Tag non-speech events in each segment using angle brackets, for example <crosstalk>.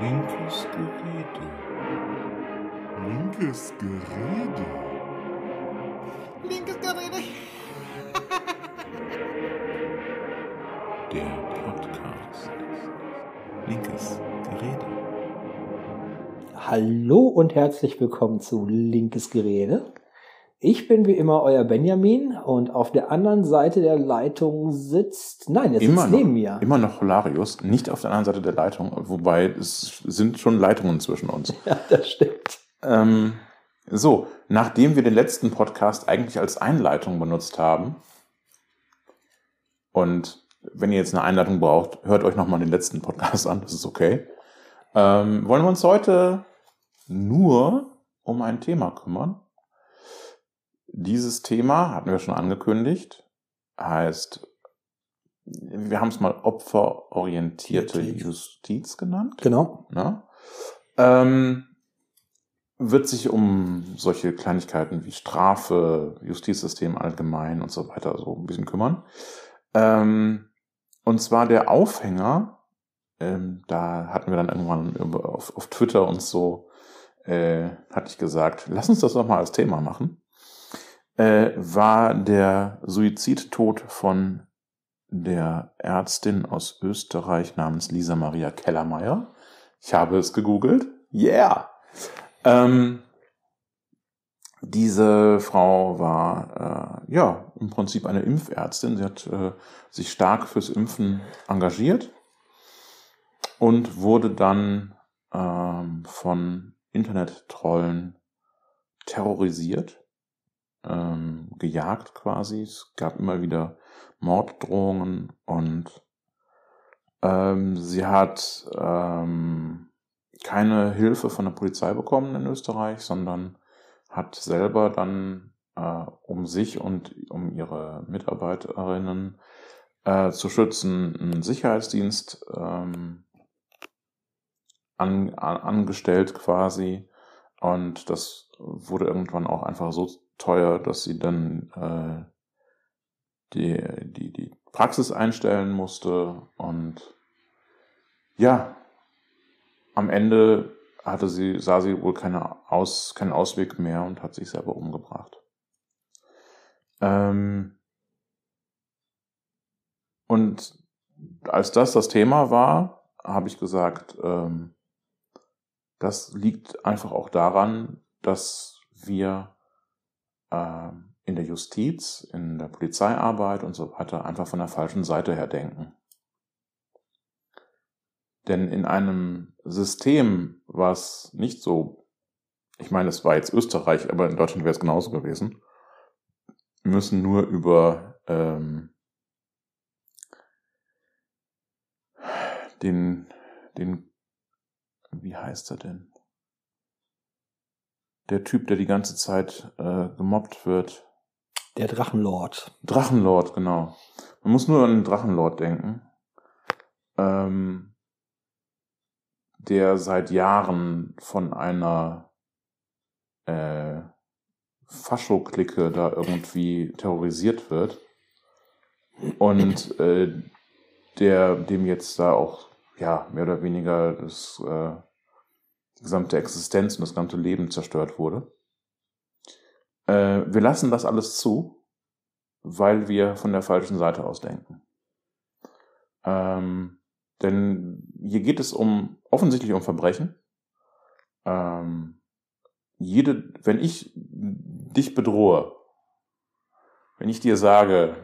Linkes Gerede. Linkes Gerede. Linkes Gerede. <laughs> Der Podcast. Linkes Gerede. Hallo und herzlich willkommen zu Linkes Gerede. Ich bin wie immer euer Benjamin und auf der anderen Seite der Leitung sitzt, nein, er sitzt Immer noch, neben mir. immer noch Holarius, nicht auf der anderen Seite der Leitung, wobei es sind schon Leitungen zwischen uns. <laughs> Ja, das stimmt. Ähm, so, nachdem wir den letzten Podcast eigentlich als Einleitung benutzt haben, und wenn ihr jetzt eine Einleitung braucht, hört euch nochmal den letzten Podcast an, das ist okay, ähm, wollen wir uns heute nur um ein Thema kümmern. Dieses Thema hatten wir schon angekündigt, heißt, wir haben es mal opferorientierte Justiz. Genannt. Genau. Ne? Ähm, wird sich um solche Kleinigkeiten wie Strafe, Justizsystem allgemein und so weiter so ein bisschen kümmern. Ähm, und zwar der Aufhänger, ähm, da hatten wir dann irgendwann auf, auf Twitter uns so, äh, hatte ich gesagt, lass uns das doch mal als Thema machen, äh, war der Suizidtod von der Ärztin aus Österreich namens Lisa Maria Kellermeier. Ich habe es gegoogelt. Yeah! Ähm, diese Frau war äh, ja im Prinzip eine Impfärztin. Sie hat äh, sich stark fürs Impfen engagiert und wurde dann ähm, von Internet-Trollen terrorisiert, ähm, gejagt quasi. Es gab immer wieder Morddrohungen und ähm, sie hat ähm, keine Hilfe von der Polizei bekommen in Österreich, sondern hat selber dann, äh, um sich und um ihre Mitarbeiterinnen äh, zu schützen, einen Sicherheitsdienst ähm, an, an, angestellt quasi. Und das wurde irgendwann auch einfach so teuer, dass sie dann äh, die, die, die Praxis einstellen musste. Und ja, am Ende hatte sie, sah sie wohl keine Aus, keinen Ausweg mehr und hat sich selber umgebracht. Ähm und als das das Thema war, habe ich gesagt, ähm, das liegt einfach auch daran, dass wir in der Justiz, in der Polizeiarbeit und so weiter einfach von der falschen Seite her denken. Denn in einem System, was nicht so, ich meine, es war jetzt Österreich, aber in Deutschland wäre es genauso gewesen, müssen nur über ähm, den, den, wie heißt er denn? Der Typ, der die ganze Zeit äh, gemobbt wird. Der Drachenlord. Drachenlord, genau. Man muss nur an den Drachenlord denken. Ähm, der seit Jahren von einer äh, Fascho-Clique da irgendwie terrorisiert wird. Und äh, der, dem jetzt da auch, ja, mehr oder weniger das, äh, gesamte Existenz und das gesamte Leben zerstört wurde. Äh, wir lassen das alles zu, weil wir von der falschen Seite aus denken. Ähm, denn hier geht es um offensichtlich um Verbrechen. Ähm, jede, wenn ich dich bedrohe, wenn ich dir sage,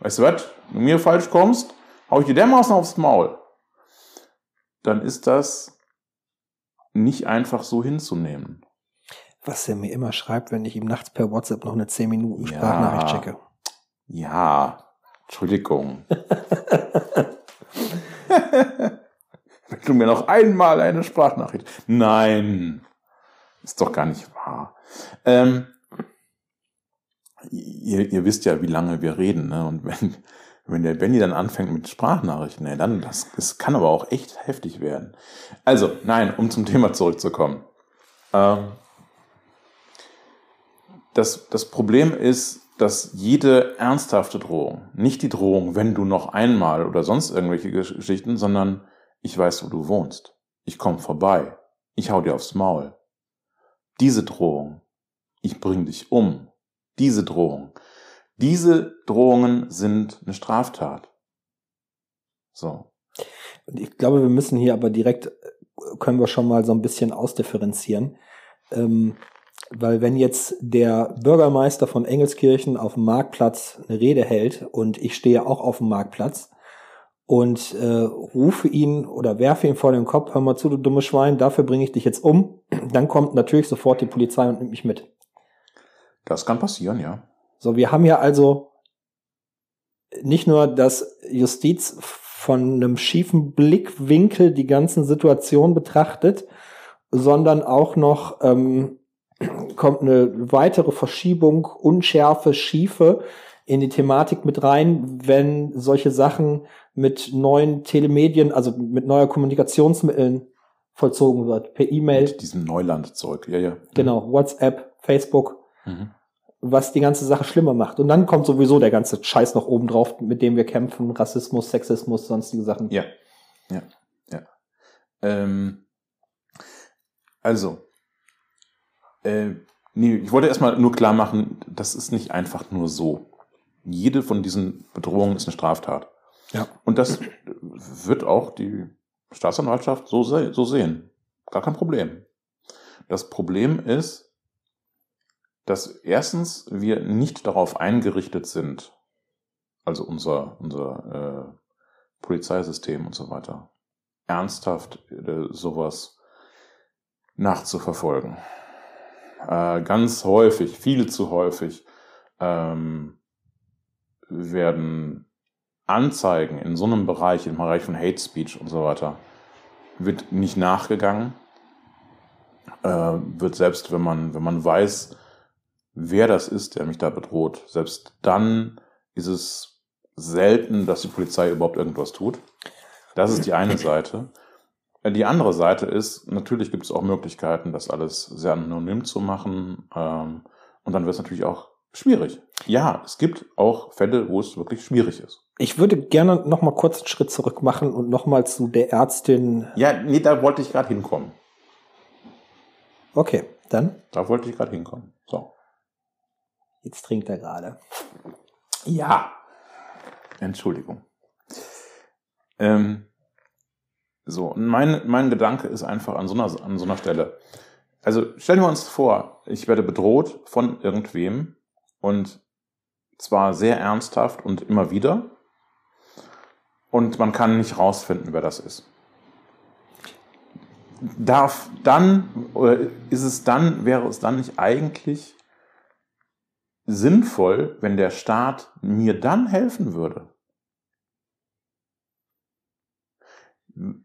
weißt du was, wenn du mir falsch kommst, hau ich dir dermaßen aufs Maul, dann ist das nicht einfach so hinzunehmen. Was er mir immer schreibt, wenn ich ihm nachts per WhatsApp noch eine 10 Minuten Sprachnachricht checke. Ja, Entschuldigung. <laughs> Wenn du mir noch einmal eine Sprachnachricht. Nein, ist doch gar nicht wahr. Ähm, ihr, ihr wisst ja, wie lange wir reden, ne? Und wenn, wenn der Benny dann anfängt mit Sprachnachrichten, ne, dann das, das kann aber auch echt heftig werden. Also, nein, um zum Thema zurückzukommen. Ähm, das, das Problem ist, dass jede ernsthafte Drohung, nicht die Drohung, wenn du noch einmal oder sonst irgendwelche Geschichten, sondern ich weiß, wo du wohnst. ich komme vorbei, ich hau dir aufs Maul. Diese Drohung, ich bring dich um. Diese Drohung. Diese Drohungen sind eine Straftat. So. Ich glaube, wir müssen hier aber direkt, äh, können wir schon mal so ein bisschen ausdifferenzieren. Ähm, weil wenn jetzt der Bürgermeister von Engelskirchen auf dem Marktplatz eine Rede hält und ich stehe auch auf dem Marktplatz und äh, rufe ihn oder werfe ihn vor den Kopf, hör mal zu, du dumme Schwein, dafür bringe ich dich jetzt um, <clears throat> dann kommt natürlich sofort die Polizei und nimmt mich mit. Das kann passieren, ja. So, wir haben ja also nicht nur das Justiz von einem schiefen Blickwinkel die ganzen Situationen betrachtet, sondern auch noch ähm, kommt eine weitere Verschiebung, Unschärfe, Schiefe in die Thematik mit rein, wenn solche Sachen mit neuen Telemedien, also mit neuer Kommunikationsmitteln vollzogen wird, per E-Mail. Mit diesem Neulandzeug, ja, ja. Genau, WhatsApp, Facebook, mhm. Was die ganze Sache schlimmer macht. Und dann kommt sowieso der ganze Scheiß noch oben drauf, mit dem wir kämpfen, Rassismus, Sexismus, sonstige Sachen. Ja, ja, ja. Ähm, also, äh, nee, ich wollte erstmal nur klar machen, das ist nicht einfach nur so. Jede von diesen Bedrohungen ist eine Straftat. Ja. Und das wird auch die Staatsanwaltschaft so, se so sehen. Gar kein Problem. Das Problem ist, dass erstens wir nicht darauf eingerichtet sind, also unser, unser äh, Polizeisystem und so weiter, ernsthaft äh, sowas nachzuverfolgen äh, ganz häufig, viel zu häufig, ähm, werden Anzeigen in so einem Bereich, im Bereich von Hate Speech und so weiter, wird nicht nachgegangen. Äh, wird selbst, wenn man, wenn man weiß, wer das ist, der mich da bedroht, selbst dann ist es selten, dass die Polizei überhaupt irgendwas tut. Das ist die eine <laughs> Seite. Die andere Seite ist, natürlich gibt es auch Möglichkeiten, das alles sehr anonym zu machen. Ähm, und dann wird es natürlich auch schwierig. Ja, es gibt auch Fälle, wo es wirklich schwierig ist. Ich würde gerne noch mal kurz einen Schritt zurück machen und noch mal zu der Ärztin. Ja, nee, da wollte ich gerade hinkommen. Okay, dann. Da wollte ich gerade hinkommen. So. Jetzt trinkt er gerade. Ja. Entschuldigung. Ähm, so, mein, mein Gedanke ist einfach an so, einer, an so einer Stelle. Also stellen wir uns vor, ich werde bedroht von irgendwem und zwar sehr ernsthaft und immer wieder und man kann nicht rausfinden, wer das ist. Darf dann, oder ist es dann, wäre es dann nicht eigentlich sinnvoll, wenn der Staat mir dann helfen würde?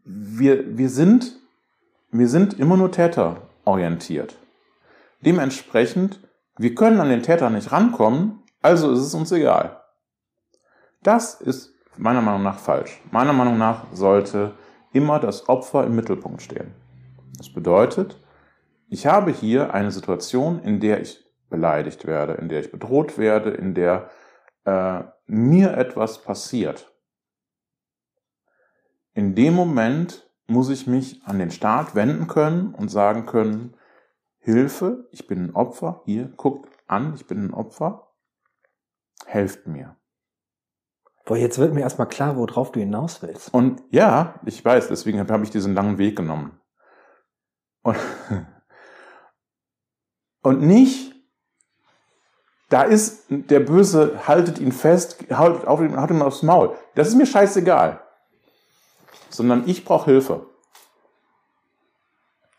wir, wir, sind, wir sind immer nur täterorientiert. Dementsprechend, wir können an den Täter nicht rankommen, also ist es uns egal. Das ist meiner Meinung nach falsch. Meiner Meinung nach sollte immer das Opfer im Mittelpunkt stehen. Das bedeutet, ich habe hier eine Situation, in der ich beleidigt werde, in der ich bedroht werde, in der äh, mir etwas passiert. In dem Moment muss ich mich an den Staat wenden können und sagen können, Hilfe, ich bin ein Opfer, hier, guckt an, ich bin ein Opfer, helft mir. Boah, jetzt wird mir erstmal klar, worauf du hinaus willst. Und ja, ich weiß, deswegen habe ich diesen langen Weg genommen. Und, <laughs> und nicht, da ist der Böse, haltet ihn fest, haltet, auf, ihn aufs Maul. Das ist mir scheißegal sondern ich brauche Hilfe.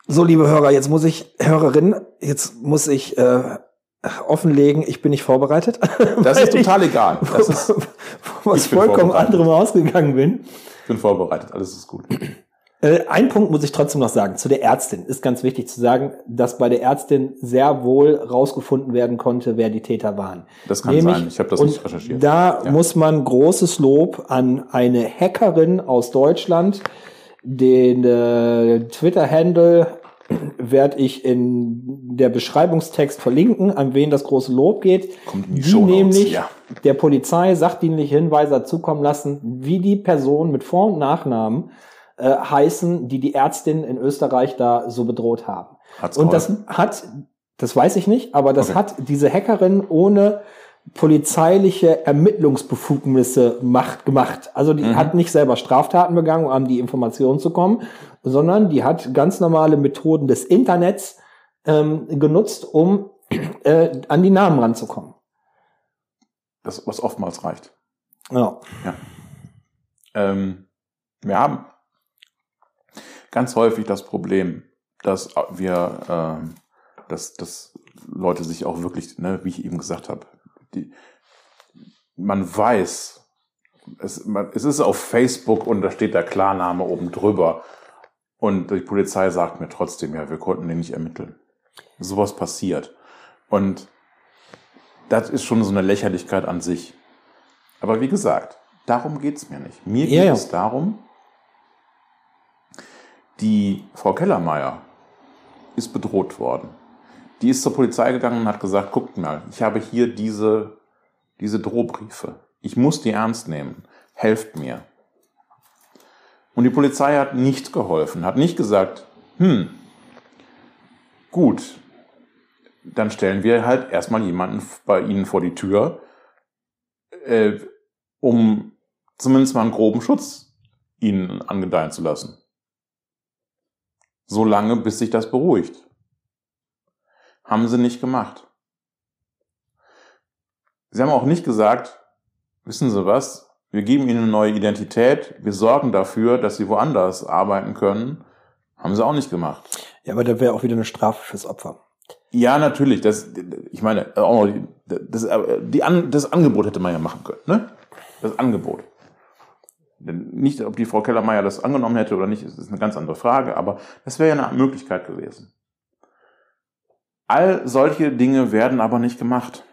So, liebe Hörer, jetzt muss ich, Hörerin, jetzt muss ich äh, offenlegen, ich bin nicht vorbereitet. <laughs> Das ist total ich, egal. <laughs> Das ist, was vollkommen anderem ausgegangen bin. Ich bin vorbereitet, alles ist gut. Äh, ein Punkt muss ich trotzdem noch sagen. Zu der Ärztin ist ganz wichtig zu sagen, dass bei der Ärztin sehr wohl rausgefunden werden konnte, wer die Täter waren. Das kann Nämlich, sein. Ich habe das nicht recherchiert. Da ja. muss man großes Lob an eine Hackerin aus Deutschland, den äh, Twitter-Handle werde ich in der Beschreibungstext verlinken, an wen das große Lob geht. Kommt in die, die nämlich ja. der Polizei sachdienliche Hinweise zukommen lassen, wie die Person mit Vor- und Nachnamen äh, heißen, die die Ärztin in Österreich da so bedroht haben. Hat's Und das geholfen? hat, das weiß ich nicht, aber das Okay. hat diese Hackerin ohne polizeiliche Ermittlungsbefugnisse macht, gemacht. Also die Mhm. hat nicht selber Straftaten begangen, um an die Informationen zu kommen, sondern die hat ganz normale Methoden des Internets ähm, genutzt, um äh, an die Namen ranzukommen. das, was oftmals reicht. Ja. Ähm, wir haben ganz häufig das Problem, dass wir, ähm, dass, dass Leute sich auch wirklich, ne, wie ich eben gesagt habe, die, man weiß, es, man, es ist auf Facebook und da steht der Klarname oben drüber und die Polizei sagt mir trotzdem, ja, wir konnten den nicht ermitteln. Sowas passiert. Und das ist schon so eine Lächerlichkeit an sich. Aber wie gesagt, darum geht's mir nicht. Mir Ja, geht ja. es darum, die Frau Kellermeier ist bedroht worden. Die ist zur Polizei gegangen und hat gesagt, guckt mal, ich habe hier diese, diese Drohbriefe. Ich muss die ernst nehmen. Helft mir. Und die Polizei hat nicht geholfen, hat nicht gesagt, hm, gut, dann stellen wir halt erstmal jemanden bei Ihnen vor die Tür, äh, um zumindest mal einen groben Schutz Ihnen angedeihen zu lassen. So lange, bis sich das beruhigt. Haben sie nicht gemacht. Sie haben auch nicht gesagt, wissen Sie was, wir geben Ihnen eine neue Identität, wir sorgen dafür, dass Sie woanders arbeiten können. Haben sie auch nicht gemacht. Ja, aber da wäre auch wieder eine Strafe fürs Opfer. Ja, natürlich. Das, ich meine, auch noch die, das, die An, das Angebot hätte man ja machen können. Ne? Das Angebot. Nicht, ob die Frau Kellermeier das angenommen hätte oder nicht, ist eine ganz andere Frage, aber das wäre ja eine Möglichkeit gewesen. All solche Dinge werden aber nicht gemacht.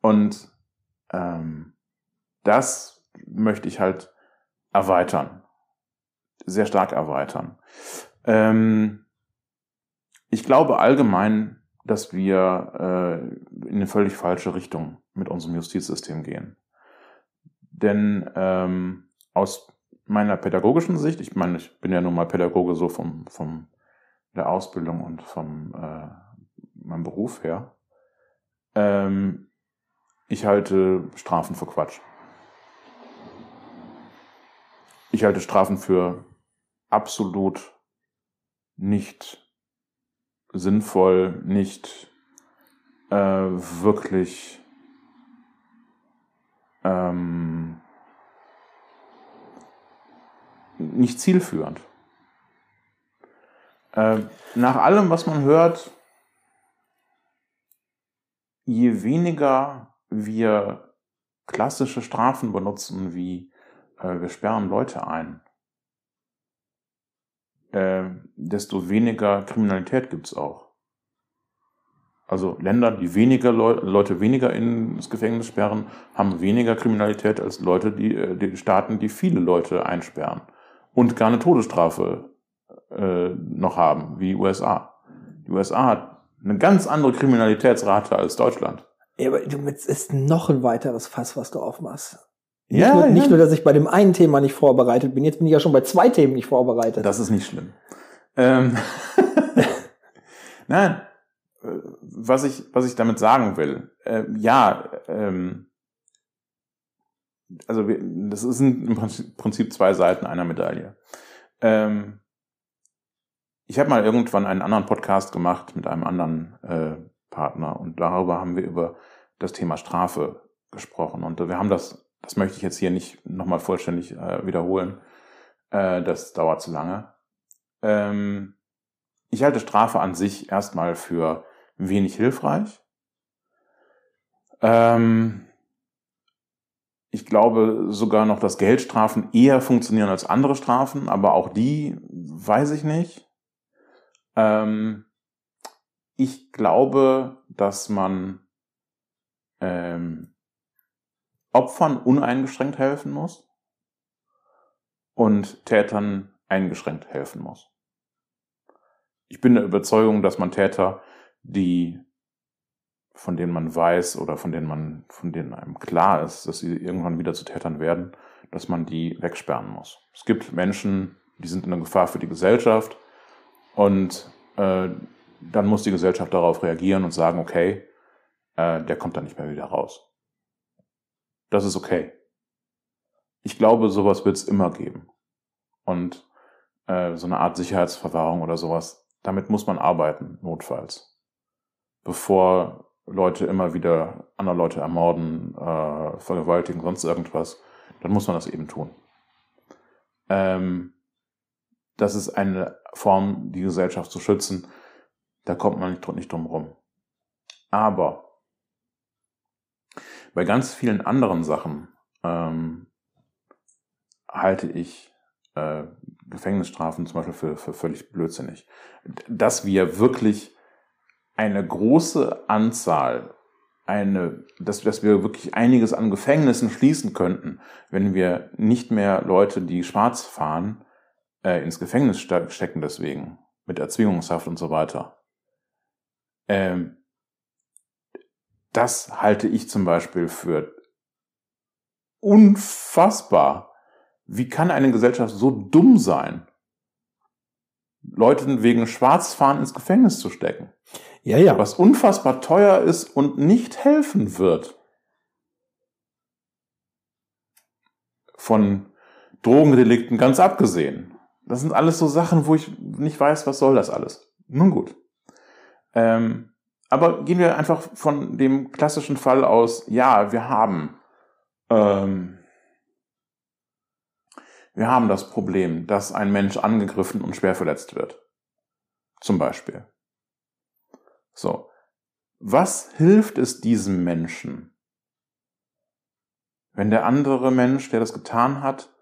Und ähm, das möchte ich halt erweitern. Sehr stark erweitern. Ähm, ich glaube allgemein, dass wir äh, in eine völlig falsche Richtung mit unserem Justizsystem gehen. Denn ähm, aus meiner pädagogischen Sicht, ich meine, ich bin ja nun mal Pädagoge so vom, vom der Ausbildung und vom äh, meinem Beruf her, ähm, ich halte Strafen für Quatsch. Ich halte Strafen für absolut nicht sinnvoll, nicht äh, wirklich ähm, nicht zielführend. Äh, nach allem, was man hört, je weniger wir klassische Strafen benutzen, wie äh, wir sperren Leute ein, äh, desto weniger Kriminalität gibt's auch. Also Länder, die weniger Leu Leute weniger ins Gefängnis sperren, haben weniger Kriminalität als Leute, die, äh, die Staaten, die viele Leute einsperren und gar eine Todesstrafe äh, noch haben, wie die USA. Die USA hat eine ganz andere Kriminalitätsrate als Deutschland. Ja, aber du, jetzt ist noch ein weiteres Fass, was du aufmachst. Nicht, Ja, nur, ja. nicht nur, dass ich bei dem einen Thema nicht vorbereitet bin, jetzt bin ich ja schon bei zwei Themen nicht vorbereitet. Das ist nicht schlimm. Ähm, <laughs> Nein, äh, was ich, was ich damit sagen will, äh, ja, ähm, also wir, das sind im Prinzip- zwei Seiten einer Medaille. Ähm, ich habe mal irgendwann einen anderen Podcast gemacht mit einem anderen äh, Partner und darüber haben wir über das Thema Strafe gesprochen und wir haben das, das möchte ich jetzt hier nicht nochmal vollständig äh, wiederholen, äh, das dauert zu lange. Ähm, ich halte Strafe an sich erstmal für wenig hilfreich. Ähm, ich glaube sogar noch, dass Geldstrafen eher funktionieren als andere Strafen, aber auch die weiß ich nicht. Ähm, ich glaube, dass man ähm, Opfern uneingeschränkt helfen muss und Tätern eingeschränkt helfen muss. Ich bin der Überzeugung, dass man Täter, die von denen man weiß oder von denen man, von denen einem klar ist, dass sie irgendwann wieder zu Tätern werden, dass man die wegsperren muss. Es gibt Menschen, die sind eine Gefahr für die Gesellschaft und äh, dann muss die Gesellschaft darauf reagieren und sagen, okay, äh, der kommt dann nicht mehr wieder raus. Das ist okay. Ich glaube, sowas wird es immer geben. Und äh, so eine Art Sicherheitsverwahrung oder sowas, damit muss man arbeiten, notfalls. Bevor Leute immer wieder andere Leute ermorden, äh, vergewaltigen, sonst irgendwas, dann muss man das eben tun. Ähm, das ist eine Form, die Gesellschaft zu schützen. Da kommt man nicht, nicht drum rum. Aber bei ganz vielen anderen Sachen ähm, halte ich äh, Gefängnisstrafen zum Beispiel für, für völlig blödsinnig. Dass wir wirklich eine große Anzahl, eine, dass, dass wir wirklich einiges an Gefängnissen schließen könnten, wenn wir nicht mehr Leute, die schwarz fahren, äh, ins Gefängnis stecken deswegen, mit Erzwingungshaft und so weiter. Ähm, das halte ich zum Beispiel für unfassbar. Wie kann eine Gesellschaft so dumm sein, Leuten wegen Schwarzfahren ins Gefängnis zu stecken? Ja, ja. Was unfassbar teuer ist und nicht helfen wird. Von Drogendelikten ganz abgesehen. Das sind alles so Sachen, wo ich nicht weiß, was soll das alles. Nun gut. Ähm, aber gehen wir einfach von dem klassischen Fall aus, ja, wir haben, ähm, wir haben das Problem, dass ein Mensch angegriffen und schwer verletzt wird. Zum Beispiel. So. Was hilft es diesem Menschen, wenn der andere Mensch, der das getan hat,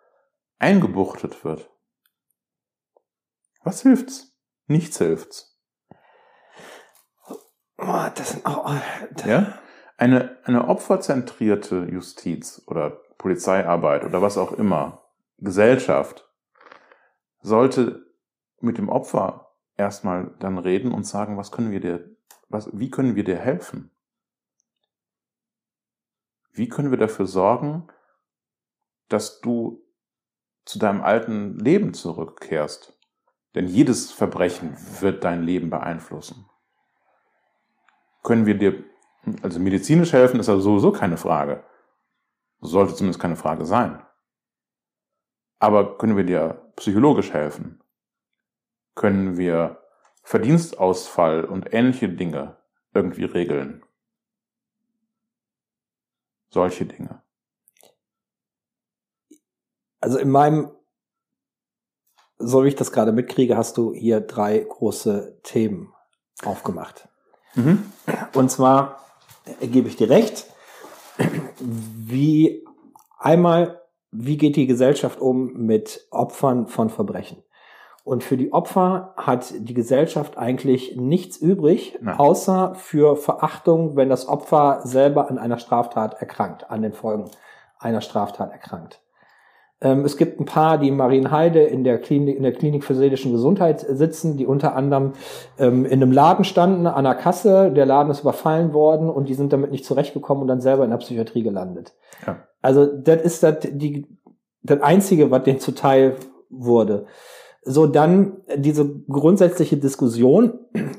eingebuchtet wird? Was hilft's? Nichts hilft's. Oh, das sind auch, oh, das Ja? Eine, eine opferzentrierte Justiz oder Polizeiarbeit oder was auch immer, Gesellschaft, sollte mit dem Opfer erstmal dann reden und sagen, was können wir dir, was, wie können wir dir helfen? Wie können wir dafür sorgen, dass du zu deinem alten Leben zurückkehrst? Denn jedes Verbrechen wird dein Leben beeinflussen können wir dir, also medizinisch helfen ist also sowieso keine Frage. Sollte zumindest keine Frage sein. Aber können wir dir psychologisch helfen? Können wir Verdienstausfall und ähnliche Dinge irgendwie regeln? Solche Dinge. Also in meinem, so wie ich das gerade mitkriege, hast du hier drei große Themen aufgemacht. Mhm. Und zwar gebe ich dir recht, wie einmal, wie geht die Gesellschaft um mit Opfern von Verbrechen? Und für die Opfer hat die Gesellschaft eigentlich nichts übrig, Nein. außer für Verachtung, wenn das Opfer selber an einer Straftat erkrankt, an den Folgen einer Straftat erkrankt. Ähm, es gibt ein paar, die in Marienheide in der Klinik, in der Klinik für seelische Gesundheit sitzen, die unter anderem ähm, in einem Laden standen, an der Kasse. Der Laden ist überfallen worden und die sind damit nicht zurechtgekommen und dann selber in der Psychiatrie gelandet. Ja. Also das ist das, die, das Einzige, was denen zuteil wurde. So, dann diese grundsätzliche Diskussion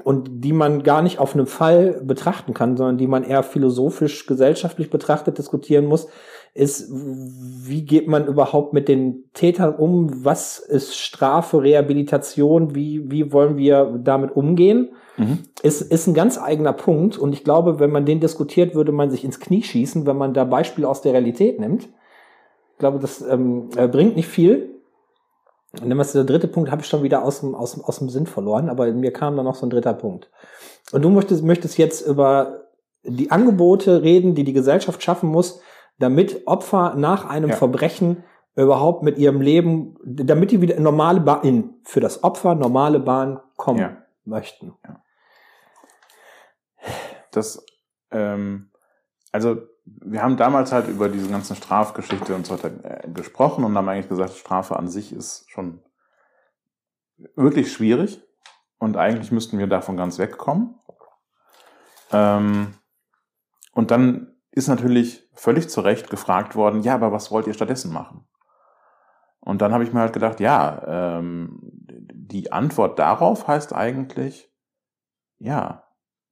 und die man gar nicht auf einem Fall betrachten kann, sondern die man eher philosophisch, gesellschaftlich betrachtet diskutieren muss, ist, wie geht man überhaupt mit den Tätern um? Was ist Strafe, Rehabilitation? Wie, wie wollen wir damit umgehen? Mhm. Ist, ist ein ganz eigener Punkt. Und ich glaube, wenn man den diskutiert, würde man sich ins Knie schießen, wenn man da Beispiele aus der Realität nimmt. Ich glaube, das ähm, äh, bringt nicht viel. Und dann was der dritte Punkt habe ich schon wieder aus dem, aus, dem, aus dem Sinn verloren, aber mir kam da noch so ein dritter Punkt. Und du möchtest, möchtest jetzt über die Angebote reden, die die Gesellschaft schaffen muss, damit Opfer nach einem Ja. Verbrechen überhaupt mit ihrem Leben, damit die wieder in normale Bahn, in, für das Opfer normale Bahn kommen Ja. möchten. Das, ähm, also wir haben damals halt über diese ganzen Strafgeschichte und so weiter äh, gesprochen und haben eigentlich gesagt, Strafe an sich ist schon wirklich schwierig und eigentlich müssten wir davon ganz wegkommen. Ähm, und dann ist natürlich völlig zu Recht gefragt worden, ja, aber was wollt ihr stattdessen machen? Und dann habe ich mir halt gedacht, ja, ähm, die Antwort darauf heißt eigentlich, ja,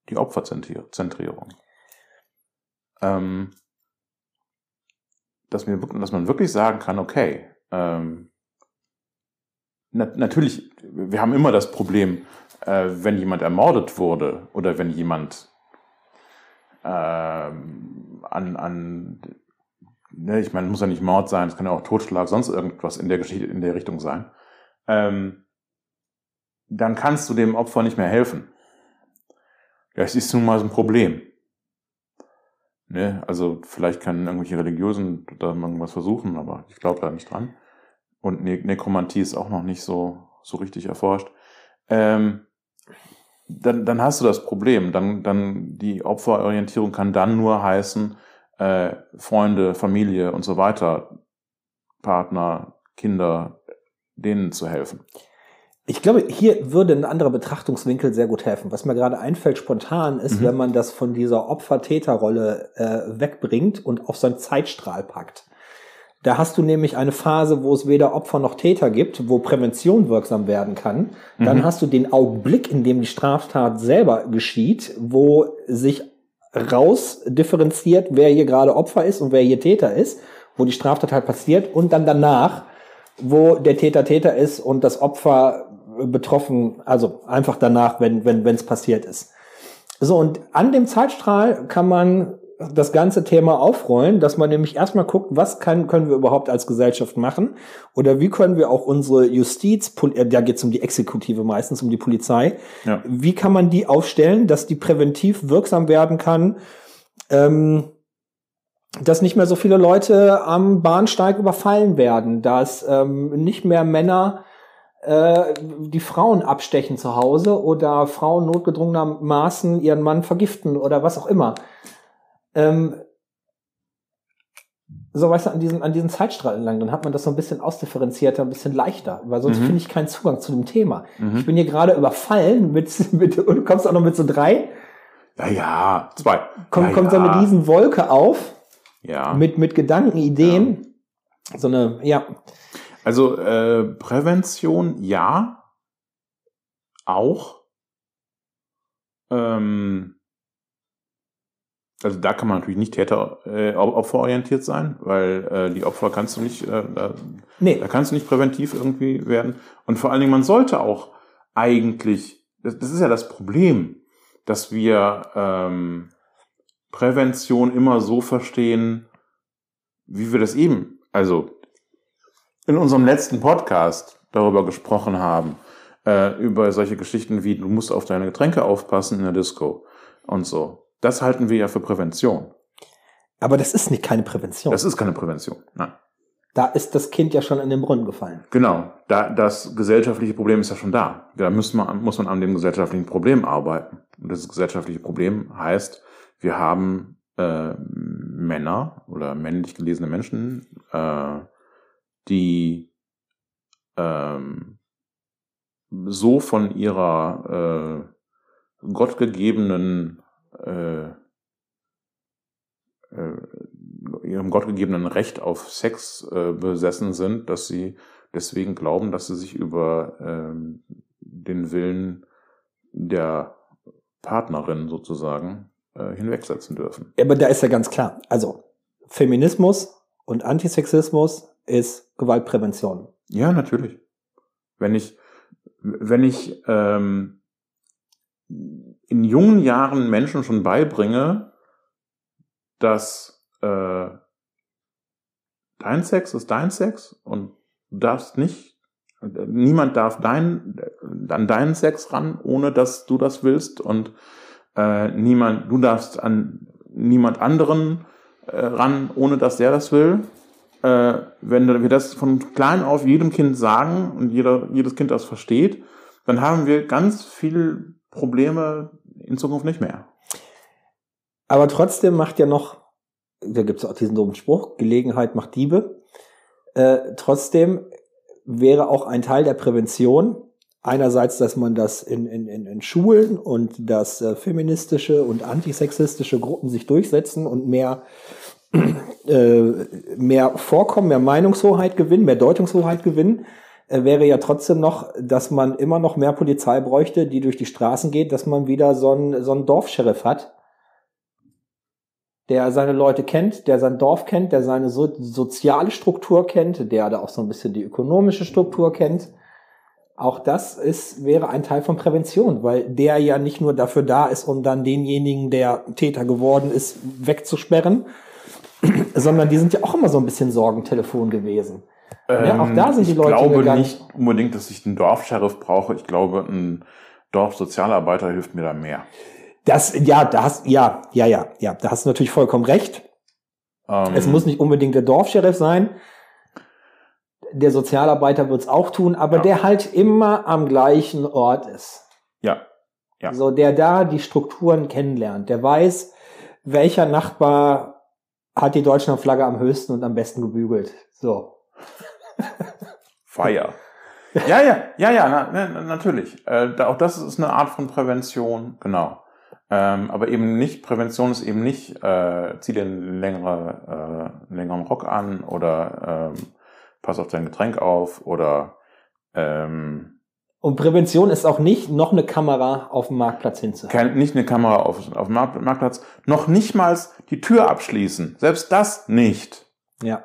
die Opferzentrierung. Ähm, dass, mir, dass man wirklich sagen kann, okay, ähm, na, natürlich, wir haben immer das Problem, äh, wenn jemand ermordet wurde oder wenn jemand äh, an, an ne, ich meine, muss ja nicht Mord sein, es kann ja auch Totschlag, sonst irgendwas in der Geschichte, in der Richtung sein, ähm, dann kannst du dem Opfer nicht mehr helfen. Das ist nun mal so ein Problem. Ne? Also vielleicht können irgendwelche Religiösen da irgendwas versuchen, aber ich glaube da nicht dran. Und ne Nekromantie ist auch noch nicht so, so richtig erforscht. Ähm, dann, dann hast du das Problem. Dann, dann die Opferorientierung kann dann nur heißen, äh, Freunde, Familie und so weiter, Partner, Kinder, denen zu helfen. Ich glaube, hier würde ein anderer Betrachtungswinkel sehr gut helfen. Was mir gerade einfällt spontan ist, mhm. wenn man das von dieser Opfer-Täter-Rolle äh, wegbringt und auf so einen Zeitstrahl packt. Da hast du nämlich eine Phase, wo es weder Opfer noch Täter gibt, wo Prävention wirksam werden kann. Dann mhm. hast du den Augenblick, in dem die Straftat selber geschieht, wo sich rausdifferenziert, wer hier gerade Opfer ist und wer hier Täter ist, wo die Straftat halt passiert und dann danach, wo der Täter Täter ist und das Opfer betroffen, also einfach danach, wenn wenn wenn es passiert ist. So und an dem Zeitstrahl kann man das ganze Thema aufrollen, dass man nämlich erstmal guckt, was kann, können wir überhaupt als Gesellschaft machen oder wie können wir auch unsere Justiz, äh, da geht es um die Exekutive meistens, um die Polizei, ja. wie kann man die aufstellen, dass die präventiv wirksam werden kann, ähm, dass nicht mehr so viele Leute am Bahnsteig überfallen werden, dass ähm, nicht mehr Männer äh, die Frauen abstechen zu Hause oder Frauen notgedrungenermaßen ihren Mann vergiften oder was auch immer. Ähm, so weißt du, an diesen, an diesen Zeitstrahlen lang, dann hat man das so ein bisschen ausdifferenzierter, ein bisschen leichter, weil sonst mhm. finde ich keinen Zugang zu dem Thema. Mhm. Ich bin hier gerade überfallen mit, <laughs> mit, und du kommst auch noch mit so drei. Ja, ja, zwei. Kommt, ja, kommt ja. so eine Riesenwolke auf. Ja. Mit, mit Gedanken, Ideen. Ja. So eine, ja. Also, äh, Prävention, ja. Auch. Ähm, also da kann man natürlich nicht Täter äh, opferorientiert sein, weil äh, die Opfer kannst du nicht, äh, da, nee. da kannst du nicht präventiv irgendwie werden. Und vor allen Dingen, man sollte auch eigentlich, das, das ist ja das Problem, dass wir ähm, Prävention immer so verstehen, wie wir das eben, also in unserem letzten Podcast darüber gesprochen haben, äh, über solche Geschichten wie du musst auf deine Getränke aufpassen in der Disco und so. Das halten wir ja für Prävention. Aber das ist nicht keine Prävention. Das ist keine Prävention, nein. Da ist das Kind ja schon in den Brunnen gefallen. Genau, da, das gesellschaftliche Problem ist ja schon da. Da muss man, muss man an dem gesellschaftlichen Problem arbeiten. Und das gesellschaftliche Problem heißt, wir haben äh, Männer oder männlich gelesene Menschen, äh, die ähm, so von ihrer äh, gottgegebenen äh, äh, ihrem gottgegebenen Recht auf Sex äh, besessen sind, dass sie deswegen glauben, dass sie sich über ähm, den Willen der Partnerin sozusagen äh, hinwegsetzen dürfen. Aber da ist ja ganz klar, also Feminismus und Antisexismus ist Gewaltprävention. Ja, natürlich. Wenn ich, wenn ich ähm, in jungen Jahren Menschen schon beibringe, dass äh, dein Sex ist dein Sex und du darfst nicht, niemand darf dein, an deinen Sex ran, ohne dass du das willst und äh, niemand, du darfst an niemand anderen äh, ran, ohne dass der das will. Äh, wenn wir das von klein auf jedem Kind sagen und jeder, jedes Kind das versteht, dann haben wir ganz viel Probleme in Zukunft nicht mehr. Aber trotzdem macht ja noch, da gibt es auch diesen dummen Spruch, Gelegenheit macht Diebe. Äh, trotzdem wäre auch ein Teil der Prävention einerseits, dass man das in, in, in Schulen und dass äh, feministische und antisexistische Gruppen sich durchsetzen und mehr mehr Vorkommen, mehr Meinungshoheit gewinnen, mehr Deutungshoheit gewinnen, äh, wäre ja trotzdem noch, dass man immer noch mehr Polizei bräuchte, die durch die Straßen geht, dass man wieder so einen, so einen Dorfscheriff hat, der seine Leute kennt, der sein Dorf kennt, der seine so soziale Struktur kennt, der da auch so ein bisschen die ökonomische Struktur kennt. Auch das ist, wäre ein Teil von Prävention, weil der ja nicht nur dafür da ist, um dann denjenigen, der Täter geworden ist, wegzusperren, <clears throat> sondern die sind ja auch immer so ein bisschen Sorgentelefon gewesen. ja, auch da sind die Ähm, ich Leute glaube gegangen. nicht unbedingt, dass ich einen Dorfsheriff brauche. Ich glaube, ein Dorfsozialarbeiter hilft mir da mehr. Das, ja, da hast, ja, ja, ja, ja, da hast du natürlich vollkommen recht. Ähm, Es muss nicht unbedingt der Dorfscheriff sein. Der Sozialarbeiter wird es auch tun, aber Ja. der halt immer am gleichen Ort ist. Ja, Ja. So, der da die Strukturen kennenlernt, der weiß, welcher Nachbar hat die Deutschlandflagge am höchsten und am besten gebügelt. So. Feier. Ja, ja, ja, ja, na, na, natürlich. Äh, auch das ist eine Art von Prävention, genau. Ähm, aber eben nicht, Prävention ist eben nicht, äh, zieh dir einen, längere, äh, längeren Rock an oder ähm, pass auf dein Getränk auf oder ähm, Und Prävention ist auch nicht, noch eine Kamera auf dem Marktplatz hinzuhalten. nicht eine Kamera auf, auf dem Markt- Marktplatz, noch nicht mal die Tür abschließen. Selbst das nicht. Ja.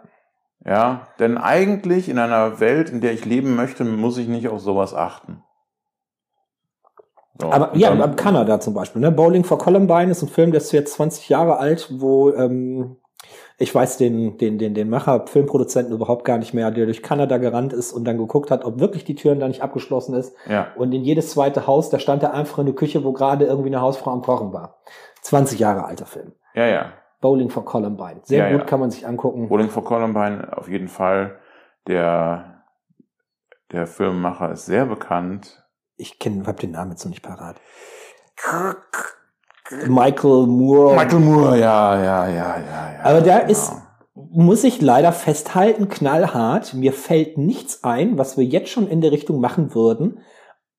Ja, denn eigentlich in einer Welt, in der ich leben möchte, muss ich nicht auf sowas achten. So, Aber ja, dann- Kanada zum Beispiel. Ne? Bowling for Columbine ist ein Film, der ist jetzt 20 Jahre alt, wo ähm, ich weiß den, den, den, den Macher, Filmproduzenten überhaupt gar nicht mehr, der durch Kanada gerannt ist und dann geguckt hat, ob wirklich die Türen da nicht abgeschlossen ist. Ja, Und in jedes zweite Haus, da stand er einfach in der Küche, wo gerade irgendwie eine Hausfrau am Kochen war. 20 Jahre alter Film. ja, ja. Bowling for Columbine. Sehr Ja, gut, ja. kann man sich angucken. Bowling for Columbine auf jeden Fall. Der, der Filmemacher ist sehr bekannt. Ich kenne, hab den Namen jetzt noch nicht parat. Michael Moore. Michael Moore, ja, ja, ja, ja. ja Aber da genau. ist, muss ich leider festhalten, knallhart. Mir fällt nichts ein, was wir jetzt schon in der Richtung machen würden,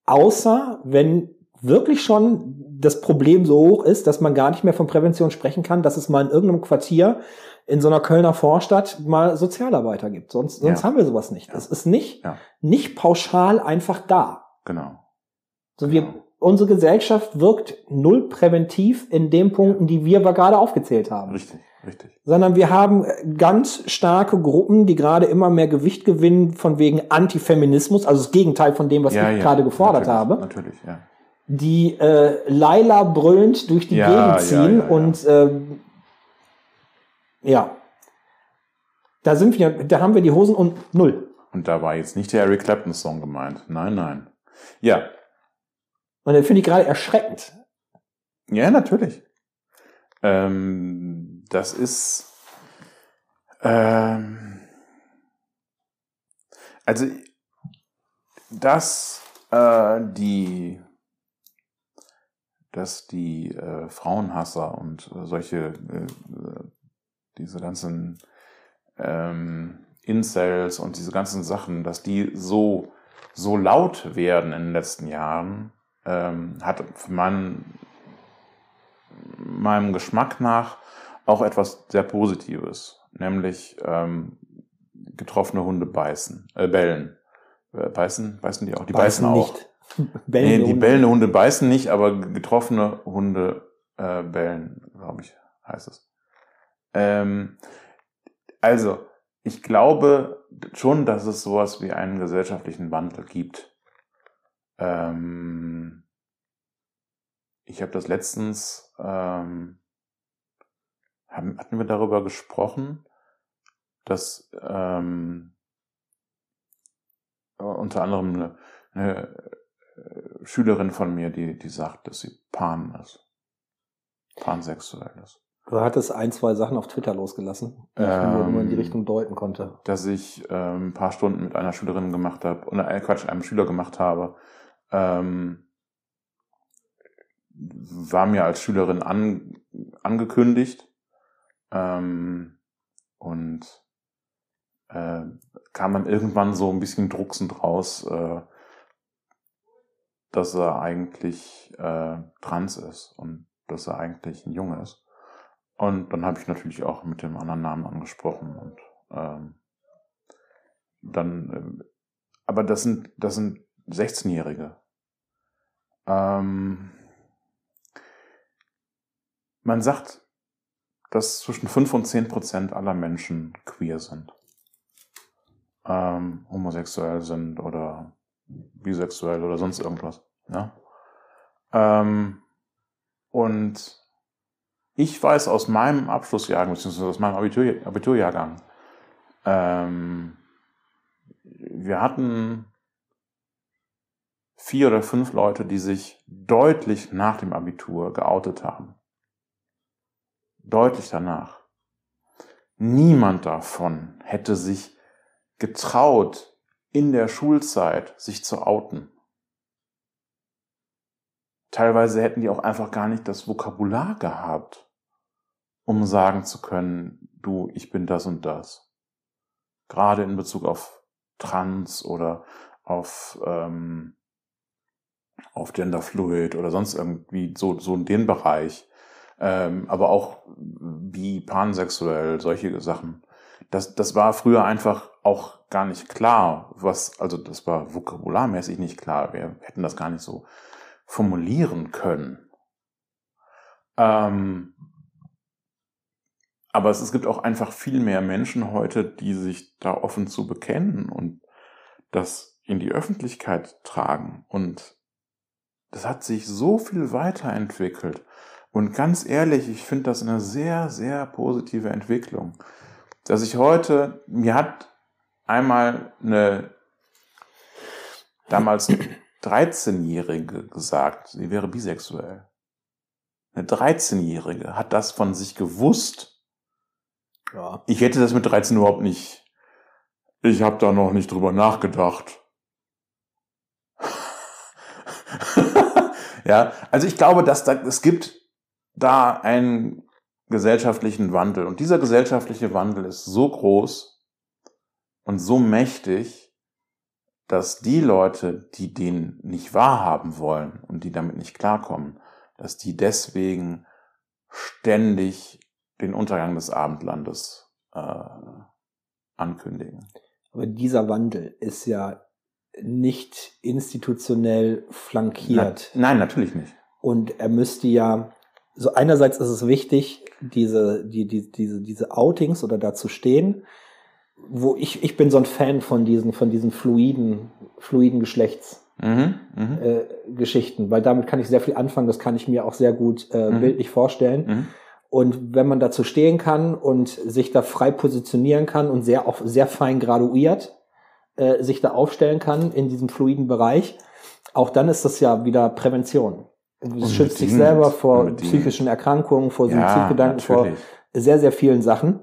außer wenn wirklich schon das Problem so hoch ist, dass man gar nicht mehr von Prävention sprechen kann, dass es mal in irgendeinem Quartier in so einer Kölner Vorstadt mal Sozialarbeiter gibt. Sonst, sonst Ja. haben wir sowas nicht. Ja. Es ist nicht, Ja. nicht pauschal einfach da. Genau. So wir, unsere Gesellschaft wirkt null präventiv in den Punkten, die wir aber gerade aufgezählt haben Richtig, richtig. sondern wir haben ganz starke Gruppen, die gerade immer mehr Gewicht gewinnen von wegen Antifeminismus, also das Gegenteil von dem, was ja, ich ja, gerade gefordert natürlich, habe, Natürlich, ja. die äh, Laila brüllend durch die Ja, Gegend ziehen und ähm, ja, da sind wir, da haben wir die Hosen und null. Und da war jetzt nicht der Eric Clapton Song gemeint. Nein, nein. Ja, Und das finde ich gerade erschreckend. Ja, natürlich. Ähm, das ist ähm, also dass äh, die dass die äh, Frauenhasser und äh, solche äh, diese ganzen ähm, Incels und diese ganzen Sachen, dass die so so laut werden in den letzten Jahren, ähm, hat meinen, meinem Geschmack nach auch etwas sehr Positives, nämlich ähm, getroffene Hunde beißen, äh, bellen. Äh, beißen, beißen die auch? Die beißen, auch. nicht. <laughs> Nee, die Hunde. bellende Hunde beißen nicht, aber getroffene Hunde äh, bellen, glaube ich, heißt es. Ähm, also, ich glaube schon, dass es sowas wie einen gesellschaftlichen Wandel gibt. Ähm, ich habe das letztens, ähm, haben, hatten wir darüber gesprochen, dass ähm, unter anderem eine, eine äh, Schülerin von mir, die, die sagt, dass sie pan ist. Pansexuell ist. Du hattest ein, zwei Sachen auf Twitter losgelassen, die ich Ähm, mir nur in die Richtung deuten konnte. Dass ich ähm, ein paar Stunden mit einer Schülerin gemacht habe, oder äh, Quatsch, einem Schüler gemacht habe, ähm, war mir als Schülerin an, angekündigt ähm, und äh, kam dann irgendwann so ein bisschen drucksend raus, äh, dass er eigentlich äh, trans ist und dass er eigentlich ein Junge ist. Und dann habe ich natürlich auch mit dem anderen Namen angesprochen und ähm, dann, äh, aber das sind, das sind 16-Jährige. Ähm, man sagt, dass zwischen 5 und 10 Prozent aller Menschen queer sind. Ähm, homosexuell sind oder bisexuell oder sonst irgendwas. Ja? Ähm, und ich weiß aus meinem Abschlussjahrgang, beziehungsweise aus meinem Abitur, Abiturjahrgang, ähm, wir hatten vier oder fünf Leute, die sich deutlich nach dem Abitur geoutet haben. Deutlich danach. Niemand davon hätte sich getraut, in der Schulzeit sich zu outen. Teilweise hätten die auch einfach gar nicht das Vokabular gehabt, um sagen zu können, du, ich bin das und das. Gerade in Bezug auf Trans oder auf, ähm, auf Genderfluid oder sonst irgendwie so, so in den Bereich. Ähm, aber auch wie pansexuell, solche Sachen. Das, das war früher einfach auch gar nicht klar, was, also das war vokabularmäßig nicht klar. Wir hätten das gar nicht so formulieren können. Ähm, aber es, es gibt auch einfach viel mehr Menschen heute, die sich da offen zu bekennen und das in die Öffentlichkeit tragen. Und das hat sich so viel weiterentwickelt. Und ganz ehrlich, ich finde das eine sehr, sehr positive Entwicklung. Dass ich heute, mir hat einmal eine damals 13-Jährige gesagt, sie wäre bisexuell. Eine 13-Jährige hat das von sich gewusst. Ja. Ich hätte das mit 13 überhaupt nicht. Ich habe da noch nicht drüber nachgedacht. Ja, also ich glaube, dass da, es gibt da einen gesellschaftlichen Wandel und dieser gesellschaftliche Wandel ist so groß und so mächtig, dass die Leute, die den nicht wahrhaben wollen und die damit nicht klarkommen, dass die deswegen ständig den Untergang des Abendlandes äh, ankündigen. Aber dieser Wandel ist ja nicht institutionell flankiert. Na, nein, natürlich nicht. Und er müsste ja, so einerseits ist es wichtig, diese, die, die, diese, diese Outings oder dazu stehen, wo ich, ich bin so ein Fan von diesen, von diesen fluiden, fluiden Geschlechts. Mhm, mh. äh, Geschichten, weil damit kann ich sehr viel anfangen, das kann ich mir auch sehr gut äh, mhm. bildlich vorstellen. Mhm. Und wenn man dazu stehen kann und sich da frei positionieren kann und sehr auch sehr fein graduiert äh, sich da aufstellen kann in diesem fluiden Bereich, auch dann ist das ja wieder Prävention. Es schützt sich selber vor psychischen Erkrankungen, vor Suizidgedanken, ja, vor sehr, sehr vielen Sachen.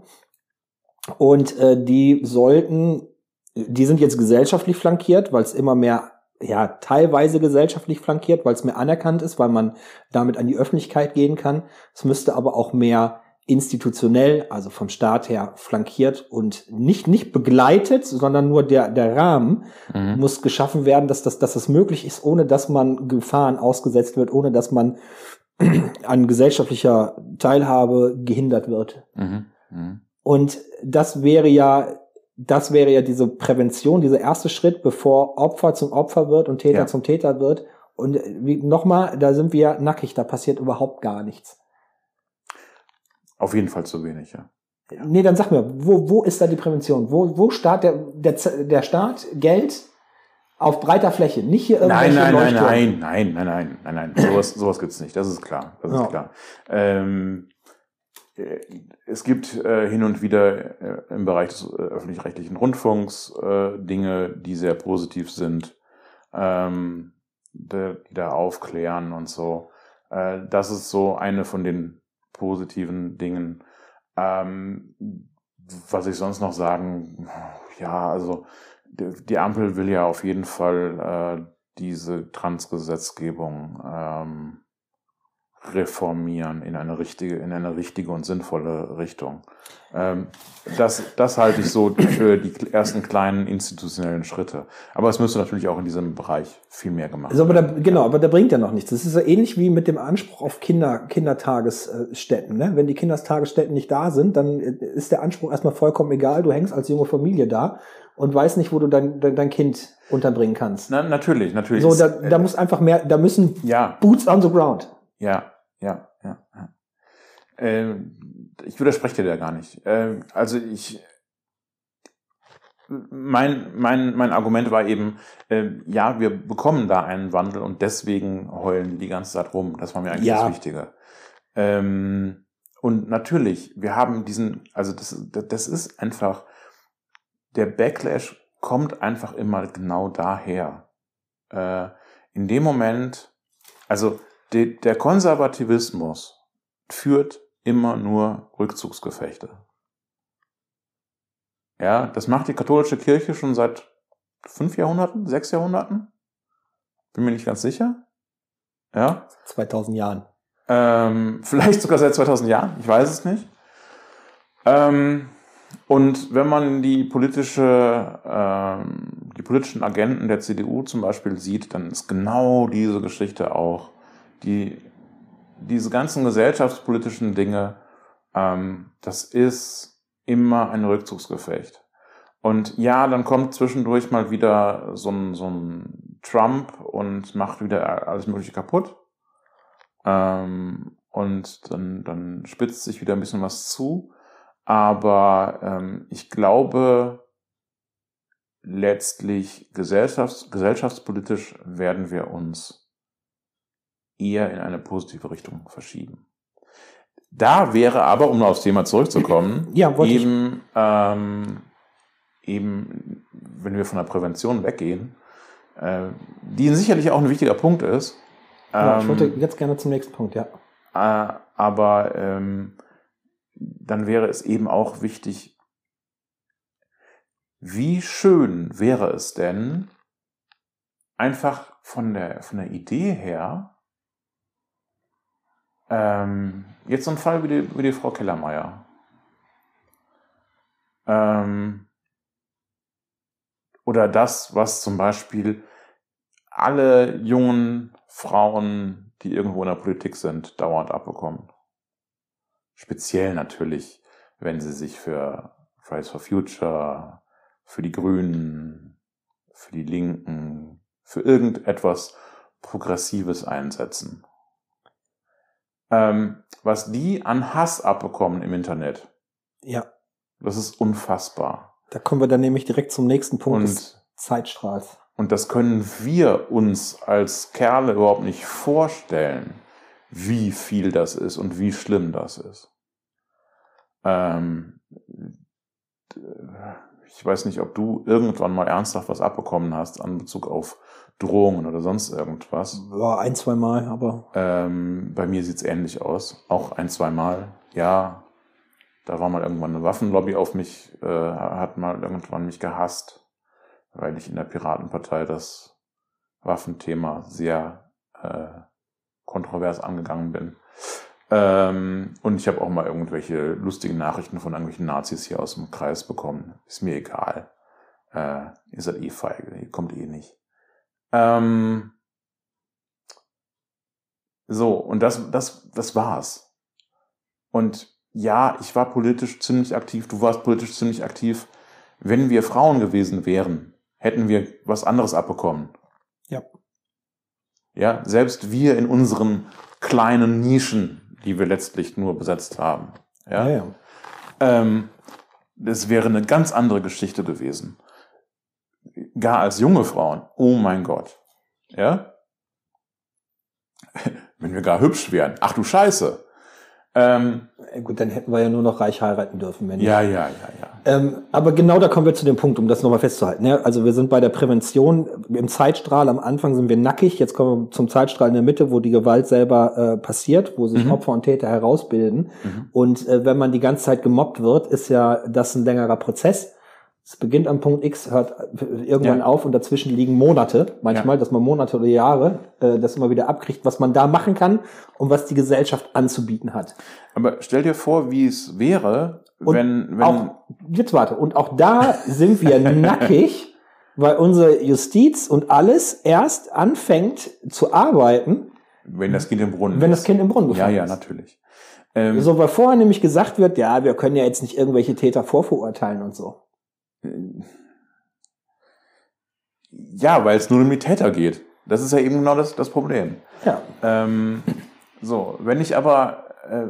Und äh, die sollten, die sind jetzt gesellschaftlich flankiert, weil es immer mehr, ja, teilweise gesellschaftlich flankiert, weil es mehr anerkannt ist, weil man damit an die Öffentlichkeit gehen kann. Es müsste aber auch mehr institutionell, also vom Staat her flankiert und nicht, nicht begleitet, sondern nur der, der Rahmen mhm. muss geschaffen werden, dass das, dass das möglich ist, ohne dass man Gefahren ausgesetzt wird, ohne dass man <clears throat> an gesellschaftlicher Teilhabe gehindert wird. Mhm. Mhm. Und das wäre ja, das wäre ja diese Prävention, dieser erste Schritt, bevor Opfer zum Opfer wird und Täter ja. zum Täter wird. Und nochmal, da sind wir nackig, da passiert überhaupt gar nichts. Auf jeden Fall zu wenig, ja. ja. Nee, dann sag mir, wo, wo ist da die Prävention? Wo, wo starrt der, der, der Staat Geld auf breiter Fläche? Nicht hier irgendwelche Nein, nein, nein, nein, nein, nein, nein, nein, <laughs> sowas, sowas gibt's nicht. Das ist klar, das ist ja. klar. Ähm, äh, es gibt äh, hin und wieder äh, im Bereich des äh, öffentlich-rechtlichen Rundfunks äh, Dinge, die sehr positiv sind, ähm, die, die da aufklären und so. Äh, das ist so eine von den positiven Dingen. Ähm, was ich sonst noch sagen, ja, also die, die Ampel will ja auf jeden Fall diese Transgesetzgebung ähm, reformieren in eine richtige, in eine richtige und sinnvolle Richtung. Ähm, das, das halte ich so für die ersten kleinen institutionellen Schritte. Aber es müsste natürlich auch in diesem Bereich viel mehr gemacht Also, aber da, werden. genau, aber da bringt ja noch nichts. Das ist ja ähnlich wie mit dem Anspruch auf Kinder, Kindertagesstätten. Ne? Wenn die Kindertagesstätten nicht da sind, dann ist der Anspruch erstmal vollkommen egal. Du hängst als junge Familie da und weißt nicht, wo du dein, dein, dein Kind unterbringen kannst. Na, natürlich, natürlich. So, da, da muss einfach mehr, da müssen ja, Boots on the ground. Ja, ja, ja. ja. Ähm, ich widerspreche dir da gar nicht. Ähm, also ich, mein, mein, mein Argument war eben, äh, ja, wir bekommen da einen Wandel und deswegen heulen die die ganze Zeit rum. Das war mir eigentlich Ja. das Wichtige. Ähm, und natürlich, wir haben diesen, also das, das ist einfach, der Backlash kommt einfach immer genau daher. Äh, in dem Moment, also de, der Konservativismus führt immer nur Rückzugsgefechte. Ja, das macht die katholische Kirche schon seit fünf Jahrhunderten, sechs Jahrhunderten. Bin mir nicht ganz sicher. Ja, 2000 Jahren. ähm, vielleicht sogar seit 2000 Jahren, ich weiß es nicht. Ähm, und wenn man die politische, ähm, die politischen Agenten der CDU zum Beispiel sieht, dann ist genau diese Geschichte auch, die, diese ganzen gesellschaftspolitischen Dinge, ähm, das ist immer ein Rückzugsgefecht. Und ja, dann kommt zwischendurch mal wieder so ein, so ein Trump und macht wieder alles Mögliche kaputt. Ähm, und dann, dann spitzt sich wieder ein bisschen was zu. Aber ähm, ich glaube, letztlich gesellschafts gesellschaftspolitisch werden wir uns eher in eine positive Richtung verschieben. Da wäre aber, um aufs Thema zurückzukommen, Ja, eben, ähm, eben, wenn wir von der Prävention weggehen, äh, die sicherlich auch ein wichtiger Punkt ist. Ja, ich ähm, wollte jetzt gerne zum nächsten Punkt, ja. äh, aber ähm, dann wäre es eben auch wichtig, wie schön wäre es denn, einfach von der, von der Idee her, ähm, jetzt so ein Fall wie die, wie die Frau Kellermeier. Ähm, oder das, was zum Beispiel alle jungen Frauen, die irgendwo in der Politik sind, dauernd abbekommen. Speziell natürlich, wenn sie sich für Fridays for Future, für die Grünen, für die Linken, für irgendetwas Progressives einsetzen. Ähm, was die an Hass abbekommen im Internet, Ja, das ist unfassbar. da kommen wir dann nämlich direkt zum nächsten Punkt des Und Zeitstrahls. Und das können wir uns als Kerle überhaupt nicht vorstellen, wie viel das ist und wie schlimm das ist. Ähm, ich weiß nicht, ob du irgendwann mal ernsthaft was abbekommen hast an Bezug auf Drohungen oder sonst irgendwas. Ja, ein, zwei Mal, aber Ähm, bei mir sieht's ähnlich aus. Auch ein, zwei Mal. Ja, da war mal irgendwann eine Waffenlobby auf mich, äh, hat mal irgendwann mich gehasst, weil ich in der Piratenpartei das Waffenthema sehr äh, kontrovers angegangen bin. Ähm, und ich habe auch mal irgendwelche lustigen Nachrichten von irgendwelchen Nazis hier aus dem Kreis bekommen. Ist mir egal. Äh, ihr seid eh feige, ihr kommt eh nicht. Ähm, so, und das, das, das war's. Und ja, ich war politisch ziemlich aktiv, du warst politisch ziemlich aktiv. Wenn wir Frauen gewesen wären, hätten wir was anderes abbekommen. Ja. Ja, selbst wir in unseren kleinen Nischen, die wir letztlich nur besetzt haben. Ja. ja, ja. Ähm, das wäre eine ganz andere Geschichte gewesen. Gar als junge Frauen. Oh mein Gott. Ja? <laughs> Wenn wir gar hübsch wären. Ach du Scheiße. Ähm, Äh, Gut, dann hätten wir ja nur noch reich heiraten dürfen, wenn ja, ja, ja, ja. Ähm, aber genau da kommen wir zu dem Punkt, um das nochmal festzuhalten. Ja, also wir sind bei der Prävention im Zeitstrahl. Am Anfang sind wir nackig. Jetzt kommen wir zum Zeitstrahl in der Mitte, wo die Gewalt selber äh, passiert, wo sich Mhm. Opfer und Täter herausbilden. Mhm. Und äh, wenn man die ganze Zeit gemobbt wird, ist ja das ein längerer Prozess. Es beginnt am Punkt X, hört irgendwann Ja. auf und dazwischen liegen Monate, manchmal, dass man Monate oder Jahre äh, das immer wieder abkriegt, was man da machen kann und was die Gesellschaft anzubieten hat. Aber stell dir vor, wie es wäre, Und wenn, wenn auch, jetzt warte, und auch da sind wir <laughs> nackig, weil unsere Justiz und alles erst anfängt zu arbeiten, wenn das Kind im Brunnen wenn ist. das Kind im Brunnen Ja, gefallen ja, ist. natürlich. Ähm, So, weil vorher nämlich gesagt wird, ja, wir können ja jetzt nicht irgendwelche Täter vorverurteilen und so. Ja, weil es nur um die Täter geht. Das ist ja eben genau das, das Problem. Ja. Ähm, so, wenn ich aber, äh,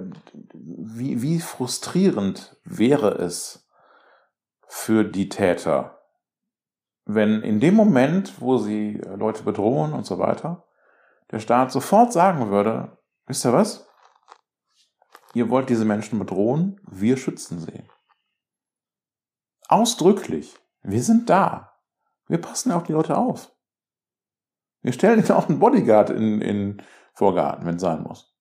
wie, wie frustrierend wäre es für die Täter, wenn in dem Moment, wo sie äh, Leute bedrohen und so weiter, der Staat sofort sagen würde, wisst ihr was? Ihr wollt diese Menschen bedrohen, wir schützen sie. Ausdrücklich. Wir sind da. Wir passen auf die Leute auf. Wir stellen ihnen auch einen Bodyguard in, in Vorgarten, wenn es sein muss.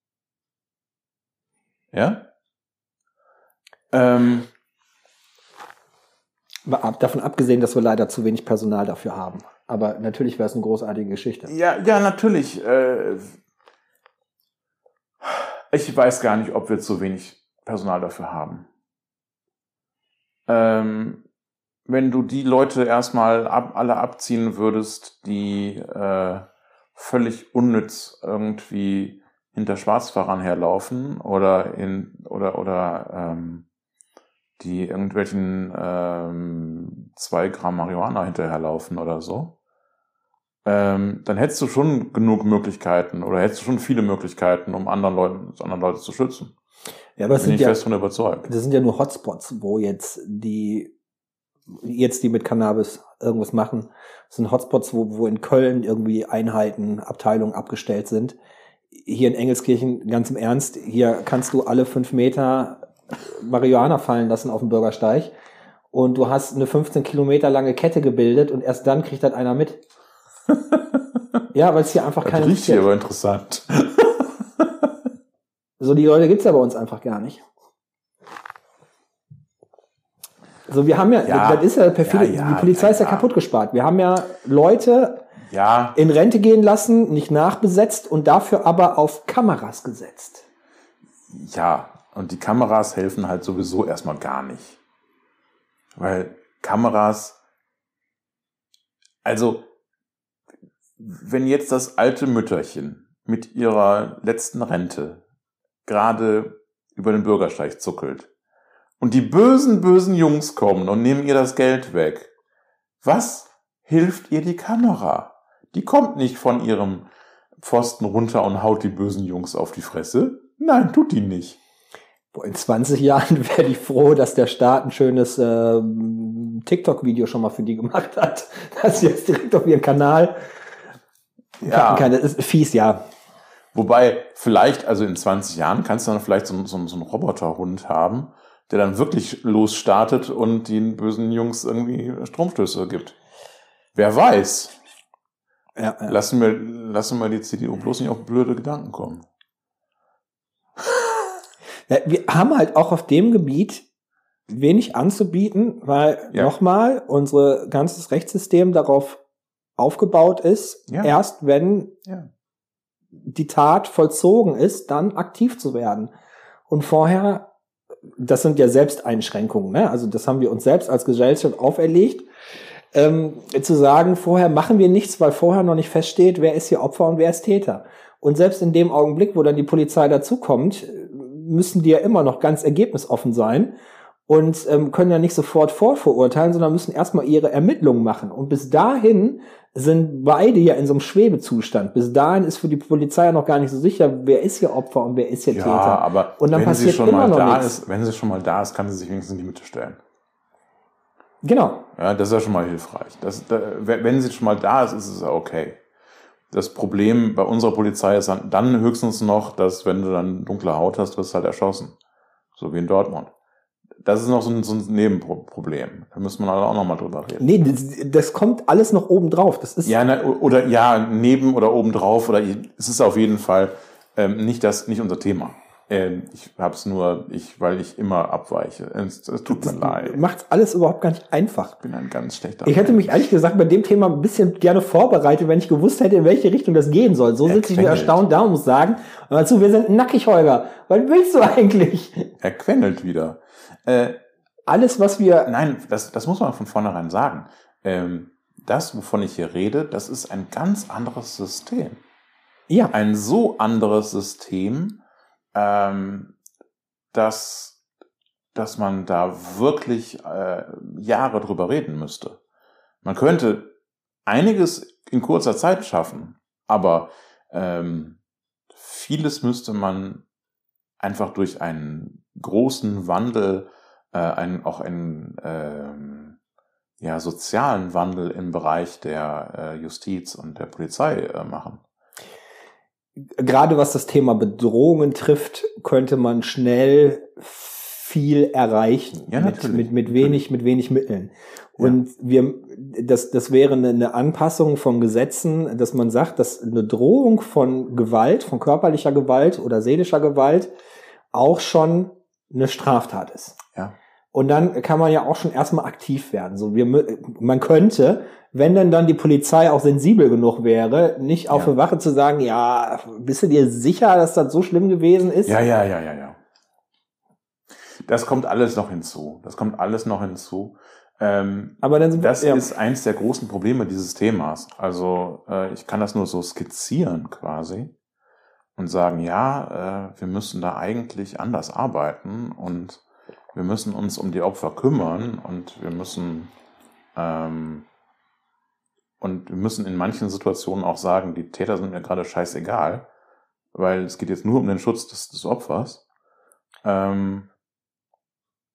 Ja? Ähm, Davon abgesehen, dass wir leider zu wenig Personal dafür haben. Aber natürlich wäre es eine großartige Geschichte. ja, ja, natürlich. Äh, ich weiß gar nicht, ob wir zu wenig Personal dafür haben. Ähm, wenn du die Leute erstmal ab, alle abziehen würdest, die äh, völlig unnütz irgendwie hinter Schwarzfahrern herlaufen oder in oder oder ähm, die irgendwelchen ähm, zwei Gramm Marihuana hinterherlaufen oder so, ähm, dann hättest du schon genug Möglichkeiten oder hättest du schon viele Möglichkeiten, um anderen Leuten, anderen Leute zu schützen. Ja, aber es Bin sind ich ja, fest von überzeugt. das sind ja nur Hotspots, wo jetzt die, jetzt die mit Cannabis irgendwas machen. Das sind Hotspots, wo, wo in Köln irgendwie Einheiten, Abteilungen abgestellt sind. Hier in Engelskirchen, ganz im Ernst, hier kannst du alle fünf Meter Marihuana fallen lassen auf dem Bürgersteig. Und du hast eine 15 Kilometer lange Kette gebildet und erst dann kriegt das einer mit. <laughs> ja, weil es hier einfach Das keine riecht hier aber interessant. So die Leute gibt's ja bei uns einfach gar nicht. So, wir haben ja, Ja. das ist ja perfide, Ja, ja, die Polizei ist ja, ja. kaputt gespart. Wir haben ja Leute Ja, in Rente gehen lassen, nicht nachbesetzt und dafür aber auf Kameras gesetzt. Ja, und die Kameras helfen halt sowieso erstmal gar nicht. Weil Kameras, also, wenn jetzt das alte Mütterchen mit ihrer letzten Rente gerade über den Bürgersteig zuckelt und die bösen, bösen Jungs kommen und nehmen ihr das Geld weg, was hilft ihr die Kamera? Die kommt nicht von ihrem Pfosten runter und haut die bösen Jungs auf die Fresse. Nein, tut die nicht. In 20 Jahren <laughs> wäre ich froh, dass der Staat ein schönes ähm, TikTok-Video schon mal für die gemacht hat. <laughs> Dass sie jetzt direkt auf ihren Kanal Ja. kann. Das ist fies, ja. Wobei, vielleicht, also in 20 Jahren kannst du dann vielleicht so, so, so einen Roboterhund haben, der dann wirklich losstartet und den bösen Jungs irgendwie Stromstöße gibt. Wer weiß. ja, ja. Lassen wir, lassen wir die CDU bloß nicht auf blöde Gedanken kommen. Ja, wir haben halt auch auf dem Gebiet wenig anzubieten, weil Ja. nochmal unser ganzes Rechtssystem darauf aufgebaut ist, Ja. erst wenn Ja. Die Tat vollzogen ist, dann aktiv zu werden. Und vorher, das sind ja Selbsteinschränkungen, ne? also das haben wir uns selbst als Gesellschaft auferlegt, ähm, zu sagen, vorher machen wir nichts, weil vorher noch nicht feststeht, wer ist hier Opfer und wer ist Täter. Und selbst in dem Augenblick, wo dann die Polizei dazukommt, müssen die ja immer noch ganz ergebnisoffen sein und ähm, können ja nicht sofort vorverurteilen, sondern müssen erstmal ihre Ermittlungen machen. Und bis dahin sind beide ja in so einem Schwebezustand. Bis dahin ist für die Polizei ja noch gar nicht so sicher, wer ist hier Opfer und wer ist hier Ja, Täter. aber Und dann wenn sie passiert schon immer mal noch da nichts. ist, wenn sie schon mal da ist, kann sie sich wenigstens in die Mitte stellen. Genau. Ja, das ist ja schon mal hilfreich. Das, da, wenn sie schon mal da ist, ist es ja okay. Das Problem bei unserer Polizei ist dann- dann höchstens noch, dass wenn du dann dunkle Haut hast, wirst du halt erschossen. So wie in Dortmund. Das ist noch so ein, so ein Nebenproblem. Da müssen wir auch noch mal drüber reden. Nee, das, das kommt alles noch oben drauf. Das ist Ja, na, oder ja, neben oder obendrauf oder es ist auf jeden Fall ähm, nicht das, nicht unser Thema. Ähm, ich hab's nur, ich, weil ich immer abweiche. Es, es tut mir leid. Macht's alles überhaupt gar nicht einfach. Ich bin ein ganz schlechter Ich hätte mich ehrlich gesagt bei dem Thema ein bisschen gerne vorbereitet, wenn ich gewusst hätte, in welche Richtung das gehen soll. So sitze ich mir Erquengelt. erstaunt da und muss sagen, hör zu, wir sind nackig, Holger. Was willst du eigentlich? Er quengelt wieder. Äh, Alles, was wir, nein, das, das muss man von vornherein sagen. Ähm, das, wovon ich hier rede, das ist ein ganz anderes System. ja, Ein so anderes System, ähm, dass, dass man da wirklich äh, Jahre drüber reden müsste. Man könnte einiges in kurzer Zeit schaffen, aber ähm, vieles müsste man einfach durch einen großen Wandel, äh, einen, auch einen ähm, ja, sozialen Wandel im Bereich der äh, Justiz und der Polizei äh, machen. gerade was das Thema Bedrohungen trifft, könnte man schnell viel erreichen. Ja, mit, mit, mit wenig, mit wenig Mitteln. Und wir, das, das wäre eine Anpassung von Gesetzen, dass man sagt, dass eine Drohung von Gewalt, von körperlicher Gewalt oder seelischer Gewalt auch schon eine Straftat ist. Ja. Und dann kann man ja auch schon erstmal aktiv werden. So, wir, man könnte, wenn denn dann die Polizei auch sensibel genug wäre, nicht auf Ja. der Wache zu sagen, ja, bist du dir sicher, dass das so schlimm gewesen ist? Ja, ja, ja, ja, ja. Das kommt alles noch hinzu. Das kommt alles noch hinzu. Ähm, Aber dann sind wir, das ja, ist eins der großen Probleme dieses Themas. Also äh, ich kann das nur so skizzieren quasi und sagen, ja, äh, wir müssen da eigentlich anders arbeiten und wir müssen uns um die Opfer kümmern und wir müssen ähm, und wir müssen in manchen Situationen auch sagen, die Täter sind mir gerade scheißegal, weil es geht jetzt nur um den Schutz des, des Opfers. Ähm,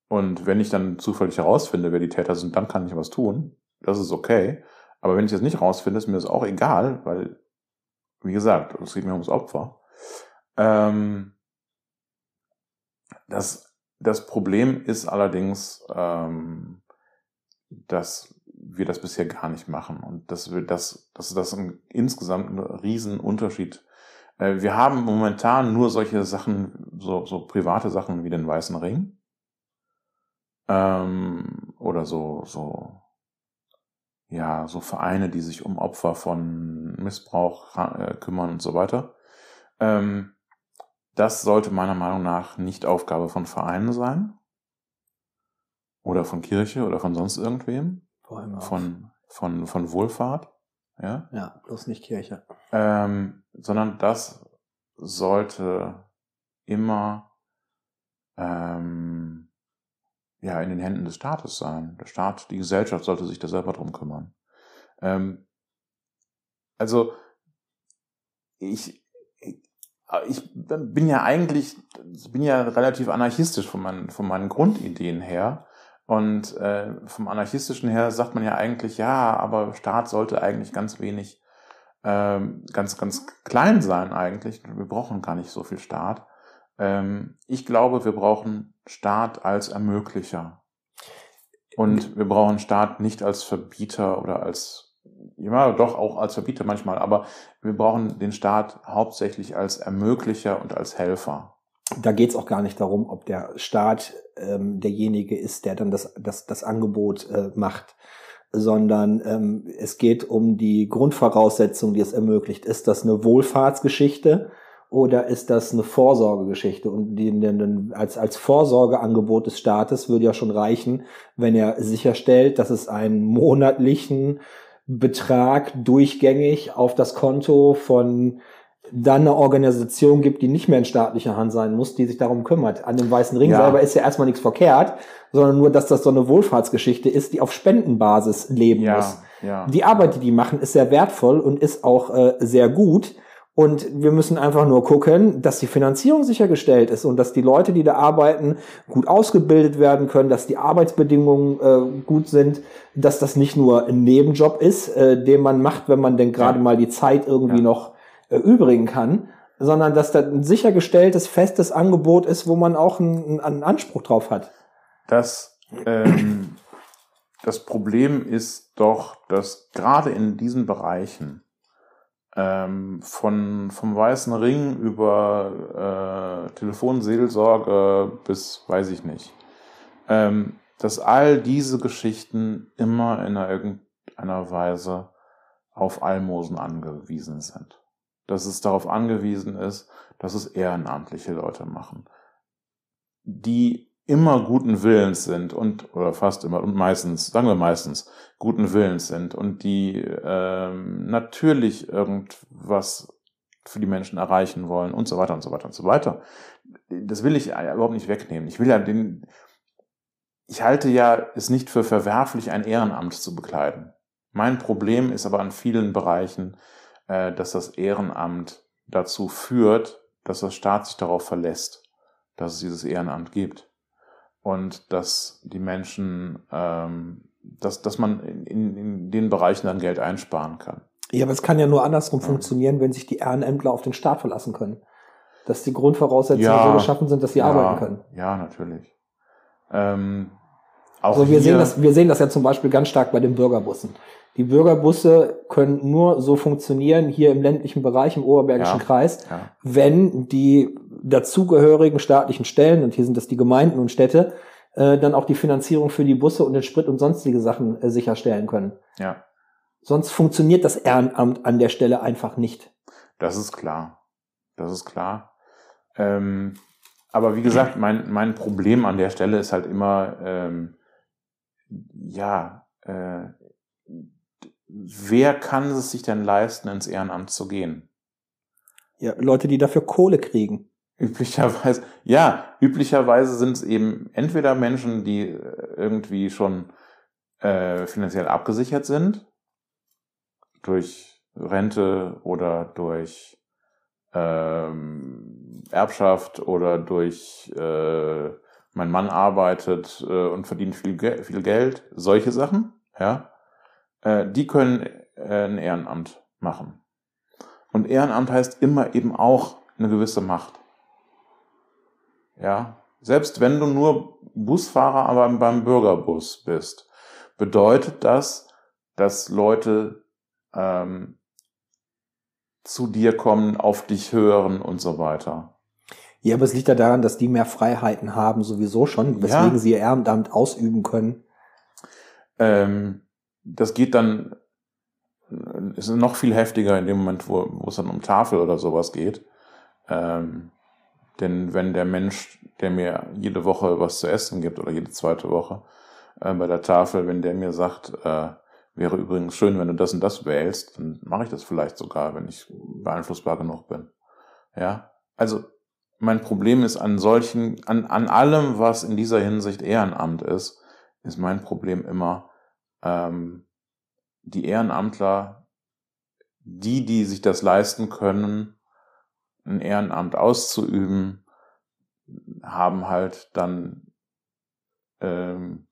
und wenn ich dann zufällig herausfinde, wer die Täter sind, dann kann ich was tun. Das ist okay. Aber wenn ich das nicht rausfinde, ist mir das auch egal, weil, wie gesagt, es geht mir ums Opfer. Ähm, das, das Problem ist allerdings, ähm, dass wir das bisher gar nicht machen und dass wir das, dass das ein, insgesamt ein Riesenunterschied. Äh, wir haben momentan nur solche Sachen, so, so private Sachen wie den Weißen Ring ähm, oder so, so, ja, so Vereine, die sich um Opfer von Missbrauch äh, kümmern und so weiter. Ähm, das sollte meiner Meinung nach nicht Aufgabe von Vereinen sein. Oder von Kirche oder von sonst irgendwem. Vor allem auch. Von, von, von Wohlfahrt. Ja. ja, bloß nicht Kirche. Ähm, sondern das sollte immer ähm, ja in den Händen des Staates sein. Der Staat, die Gesellschaft sollte sich da selber drum kümmern. Ähm, also ich, ich, bin ja eigentlich, bin ja relativ anarchistisch von meinen, von meinen Grundideen her. Und äh, vom anarchistischen her sagt man ja eigentlich, ja, aber Staat sollte eigentlich ganz wenig, ähm, ganz, ganz klein sein eigentlich. Wir brauchen gar nicht so viel Staat. Ähm, ich glaube, wir brauchen Staat als Ermöglicher. Und wir brauchen Staat nicht als Verbieter oder als, ja, doch auch als Verbieter manchmal, aber wir brauchen den Staat hauptsächlich als Ermöglicher und als Helfer. Da geht's auch gar nicht darum, ob der Staat ähm, derjenige ist, der dann das, das, das Angebot äh, macht, sondern ähm, es geht um die Grundvoraussetzung, die es ermöglicht. Ist das eine Wohlfahrtsgeschichte oder ist das eine Vorsorgegeschichte? Und die, die, als, als Vorsorgeangebot des Staates würde ja schon reichen, wenn er sicherstellt, dass es einen monatlichen Betrag durchgängig auf das Konto von dann eine Organisation gibt, die nicht mehr in staatlicher Hand sein muss, die sich darum kümmert. An dem Weißen Ring Ja. selber ist ja erstmal nichts verkehrt, sondern nur, dass das so eine Wohlfahrtsgeschichte ist, die auf Spendenbasis leben muss. ja. Die Arbeit, die die machen, ist sehr wertvoll und ist auch äh, sehr gut. Und wir müssen einfach nur gucken, dass die Finanzierung sichergestellt ist und dass die Leute, die da arbeiten, gut ausgebildet werden können, dass die Arbeitsbedingungen äh, gut sind, dass das nicht nur ein Nebenjob ist, äh, den man macht, wenn man denn gerade mal die Zeit irgendwie Ja. noch äh, übrigen kann, sondern dass das ein sichergestelltes, festes Angebot ist, wo man auch einen, einen Anspruch drauf hat. Das, ähm, das Problem ist doch, dass gerade in diesen Bereichen ähm, von vom Weißen Ring über äh, Telefonseelsorge bis weiß ich nicht, ähm, dass all diese Geschichten immer in irgendeiner Weise auf Almosen angewiesen sind. Dass es darauf angewiesen ist, dass es ehrenamtliche Leute machen, die immer guten Willens sind und oder fast immer und meistens, sagen wir meistens, guten Willens sind und die ähm, natürlich irgendwas für die Menschen erreichen wollen und so weiter und so weiter und so weiter. Das will ich überhaupt nicht wegnehmen. Ich will ja den, ich halte ja es nicht für verwerflich, ein Ehrenamt zu bekleiden. Mein Problem ist aber an vielen Bereichen, äh, dass das Ehrenamt dazu führt, dass der Staat sich darauf verlässt, dass es dieses Ehrenamt gibt und dass die Menschen, ähm, dass, dass man in, in den Bereichen dann Geld einsparen kann. Ja, aber es kann ja nur andersrum ja. funktionieren, wenn sich die Ehrenämtler auf den Staat verlassen können. Dass die Grundvoraussetzungen ja, so geschaffen sind, dass sie ja, arbeiten können. Ja, natürlich. Ähm, auch also wir sehen, das, wir sehen das ja zum Beispiel ganz stark bei den Bürgerbussen. Die Bürgerbusse können nur so funktionieren hier im ländlichen Bereich, im Oberbergischen ja, Kreis, ja. wenn die dazugehörigen staatlichen Stellen, und hier sind das die Gemeinden und Städte, äh, dann auch die Finanzierung für die Busse und den Sprit und sonstige Sachen äh, sicherstellen können. Ja. Sonst funktioniert das Ehrenamt an der Stelle einfach nicht. Das ist klar. Das ist klar. Ähm, aber wie gesagt, mein, mein Problem an der Stelle ist halt immer, ähm, ja, äh, wer kann es sich denn leisten, ins Ehrenamt zu gehen? Ja, Leute, die dafür Kohle kriegen. Üblicherweise, ja, üblicherweise sind es eben entweder Menschen, die irgendwie schon äh, finanziell abgesichert sind, durch Rente oder durch ähm, Erbschaft oder durch äh, mein Mann arbeitet äh, und verdient viel, viel Geld, solche Sachen, ja äh, die können äh, ein Ehrenamt machen. Und Ehrenamt heißt immer eben auch eine gewisse Macht. Ja, selbst wenn du nur Busfahrer aber beim Bürgerbus bist, bedeutet das, dass Leute ähm, zu dir kommen, auf dich hören und so weiter. Ja, aber es liegt ja daran, dass die mehr Freiheiten haben sowieso schon, weswegen ja. sie ihr Ehrenamt ausüben können. Ähm, das geht dann, ist noch viel heftiger in dem Moment, wo, wo es dann um Tafel oder sowas geht. Ähm, denn wenn der Mensch, der mir jede Woche was zu essen gibt oder jede zweite Woche äh, bei der Tafel, wenn der mir sagt, äh, wäre übrigens schön, wenn du das und das wählst, dann mache ich das vielleicht sogar, wenn ich beeinflussbar genug bin. Ja, also mein Problem ist an solchen, an, an allem, was in dieser Hinsicht Ehrenamt ist, ist mein Problem immer, ähm, die Ehrenamtler, die, die sich das leisten können, ein Ehrenamt auszuüben, haben halt dann ähm,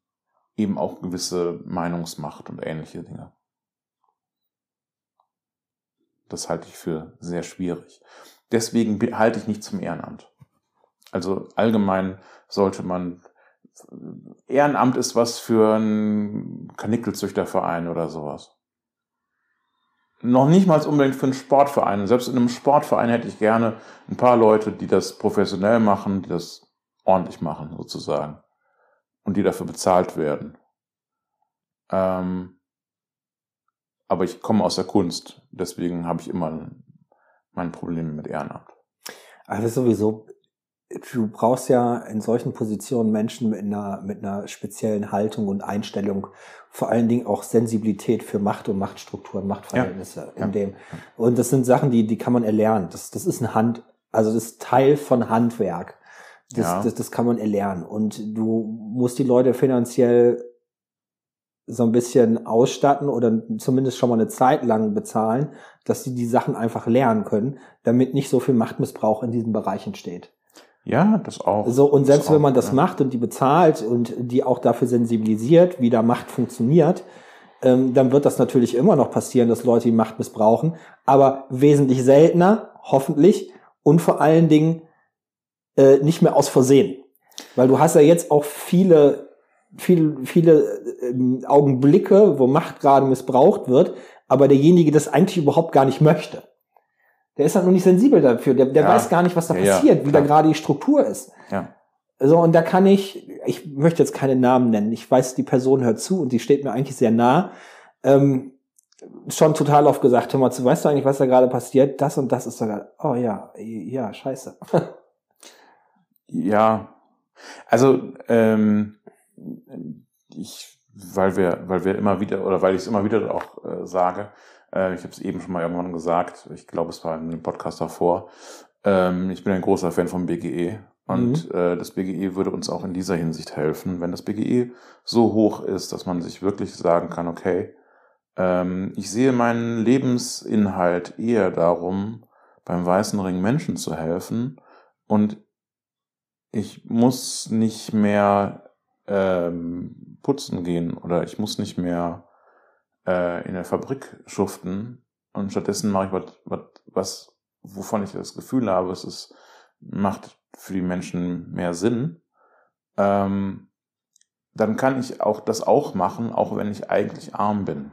eben auch gewisse Meinungsmacht und ähnliche Dinge. Das halte ich für sehr schwierig. Deswegen halte ich nicht zum Ehrenamt. Also allgemein sollte man Ehrenamt ist was für einen Kanickelzüchterverein oder sowas. Noch nicht mal unbedingt für einen Sportverein. Selbst in einem Sportverein hätte ich gerne ein paar Leute, die das professionell machen, die das ordentlich machen, sozusagen. Und die dafür bezahlt werden. Ähm, aber ich komme aus der Kunst, deswegen habe ich immer mein Problem mit Ehrenamt. Also sowieso du brauchst ja in solchen Positionen Menschen mit einer, mit einer speziellen Haltung und Einstellung, vor allen Dingen auch Sensibilität für Macht und Machtstrukturen, Machtverhältnisse ja. in dem. Und das sind Sachen, die, die kann man erlernen. Das, das ist ein Hand, also das ist Teil von Handwerk. Das, ja. das, das kann man erlernen. Und du musst die Leute finanziell so ein bisschen ausstatten oder zumindest schon mal eine Zeit lang bezahlen, dass sie die Sachen einfach lernen können, damit nicht so viel Machtmissbrauch in diesen Bereichen steht. Ja, das auch. So, und selbst das wenn man das ja. macht und die bezahlt und die auch dafür sensibilisiert, wie da Macht funktioniert, ähm, dann wird das natürlich immer noch passieren, dass Leute die Macht missbrauchen, aber wesentlich seltener, hoffentlich, und vor allen Dingen äh, nicht mehr aus Versehen. Weil du hast ja jetzt auch viele, viele, viele äh, Augenblicke, wo Macht gerade missbraucht wird, aber derjenige das eigentlich überhaupt gar nicht möchte. Der ist halt nur nicht sensibel dafür. Der, der Ja. weiß gar nicht, was da Ja, passiert, wie da gerade die Struktur ist. Ja. So, und da kann ich, ich möchte jetzt keine Namen nennen. Ich weiß, die Person hört zu und die steht mir eigentlich sehr nah. Ähm, schon total oft gesagt, hör mal zu, weißt du eigentlich, was da gerade passiert? Das und das ist sogar, oh ja, ja, scheiße. Ja, also ähm, ich, weil wir, weil wir immer wieder oder weil ich es immer wieder auch äh, sage, äh, ich habe es eben schon mal irgendwann gesagt, ich glaube, es war in dem Podcast davor. Ähm, ich bin ein großer Fan vom BGE und äh, das BGE würde uns auch in dieser Hinsicht helfen, wenn das BGE so hoch ist, dass man sich wirklich sagen kann, okay, ähm, ich sehe meinen Lebensinhalt eher darum, beim Weißen Ring Menschen zu helfen. Und ich muss nicht mehr ähm, putzen gehen oder ich muss nicht mehr äh, in der Fabrik schuften. Und stattdessen mache ich was, was, was, wovon ich das Gefühl habe, es ist, macht für die Menschen mehr Sinn, ähm, dann kann ich auch das auch machen, auch wenn ich eigentlich arm bin.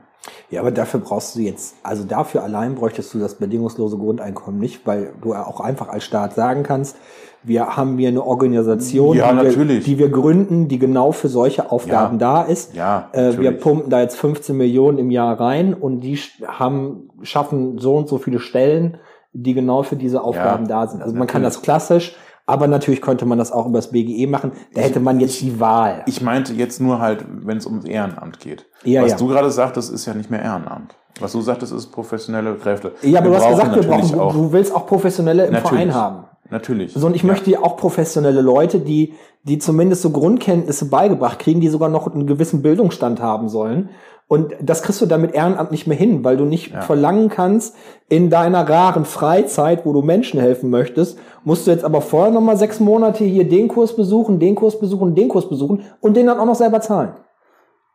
Ja, aber dafür brauchst du jetzt, also dafür allein bräuchtest du das bedingungslose Grundeinkommen nicht, weil du auch einfach als Staat sagen kannst, wir haben hier eine Organisation, Ja, die, wir, natürlich. die wir gründen, die genau für solche Aufgaben Ja. da ist. Ja, Äh, wir natürlich. pumpen da jetzt 15 Millionen im Jahr rein und die haben, schaffen so und so viele Stellen, die genau für diese Aufgaben da sind. Also man kann das natürlich. klassisch, aber natürlich könnte man das auch über das BGE machen. Da hätte man jetzt die Wahl. Ich meinte jetzt nur halt, wenn es ums Ehrenamt geht. Ja, Was ja. du gerade sagtest, ist ja nicht mehr Ehrenamt. Was du sagtest, ist professionelle Kräfte. ja, aber Wir du hast gesagt, wir brauchen, auch. du willst auch Professionelle im Natürlich. Verein haben. Natürlich. So, und ich Ja. möchte ja auch professionelle Leute, die, die zumindest so Grundkenntnisse beigebracht kriegen, die sogar noch einen gewissen Bildungsstand haben sollen. Und das kriegst du damit Ehrenamt nicht mehr hin, weil du nicht Ja. verlangen kannst, in deiner raren Freizeit, wo du Menschen helfen möchtest, musst du jetzt aber vorher nochmal sechs Monate hier den Kurs besuchen, den Kurs besuchen, den Kurs besuchen und den dann auch noch selber zahlen.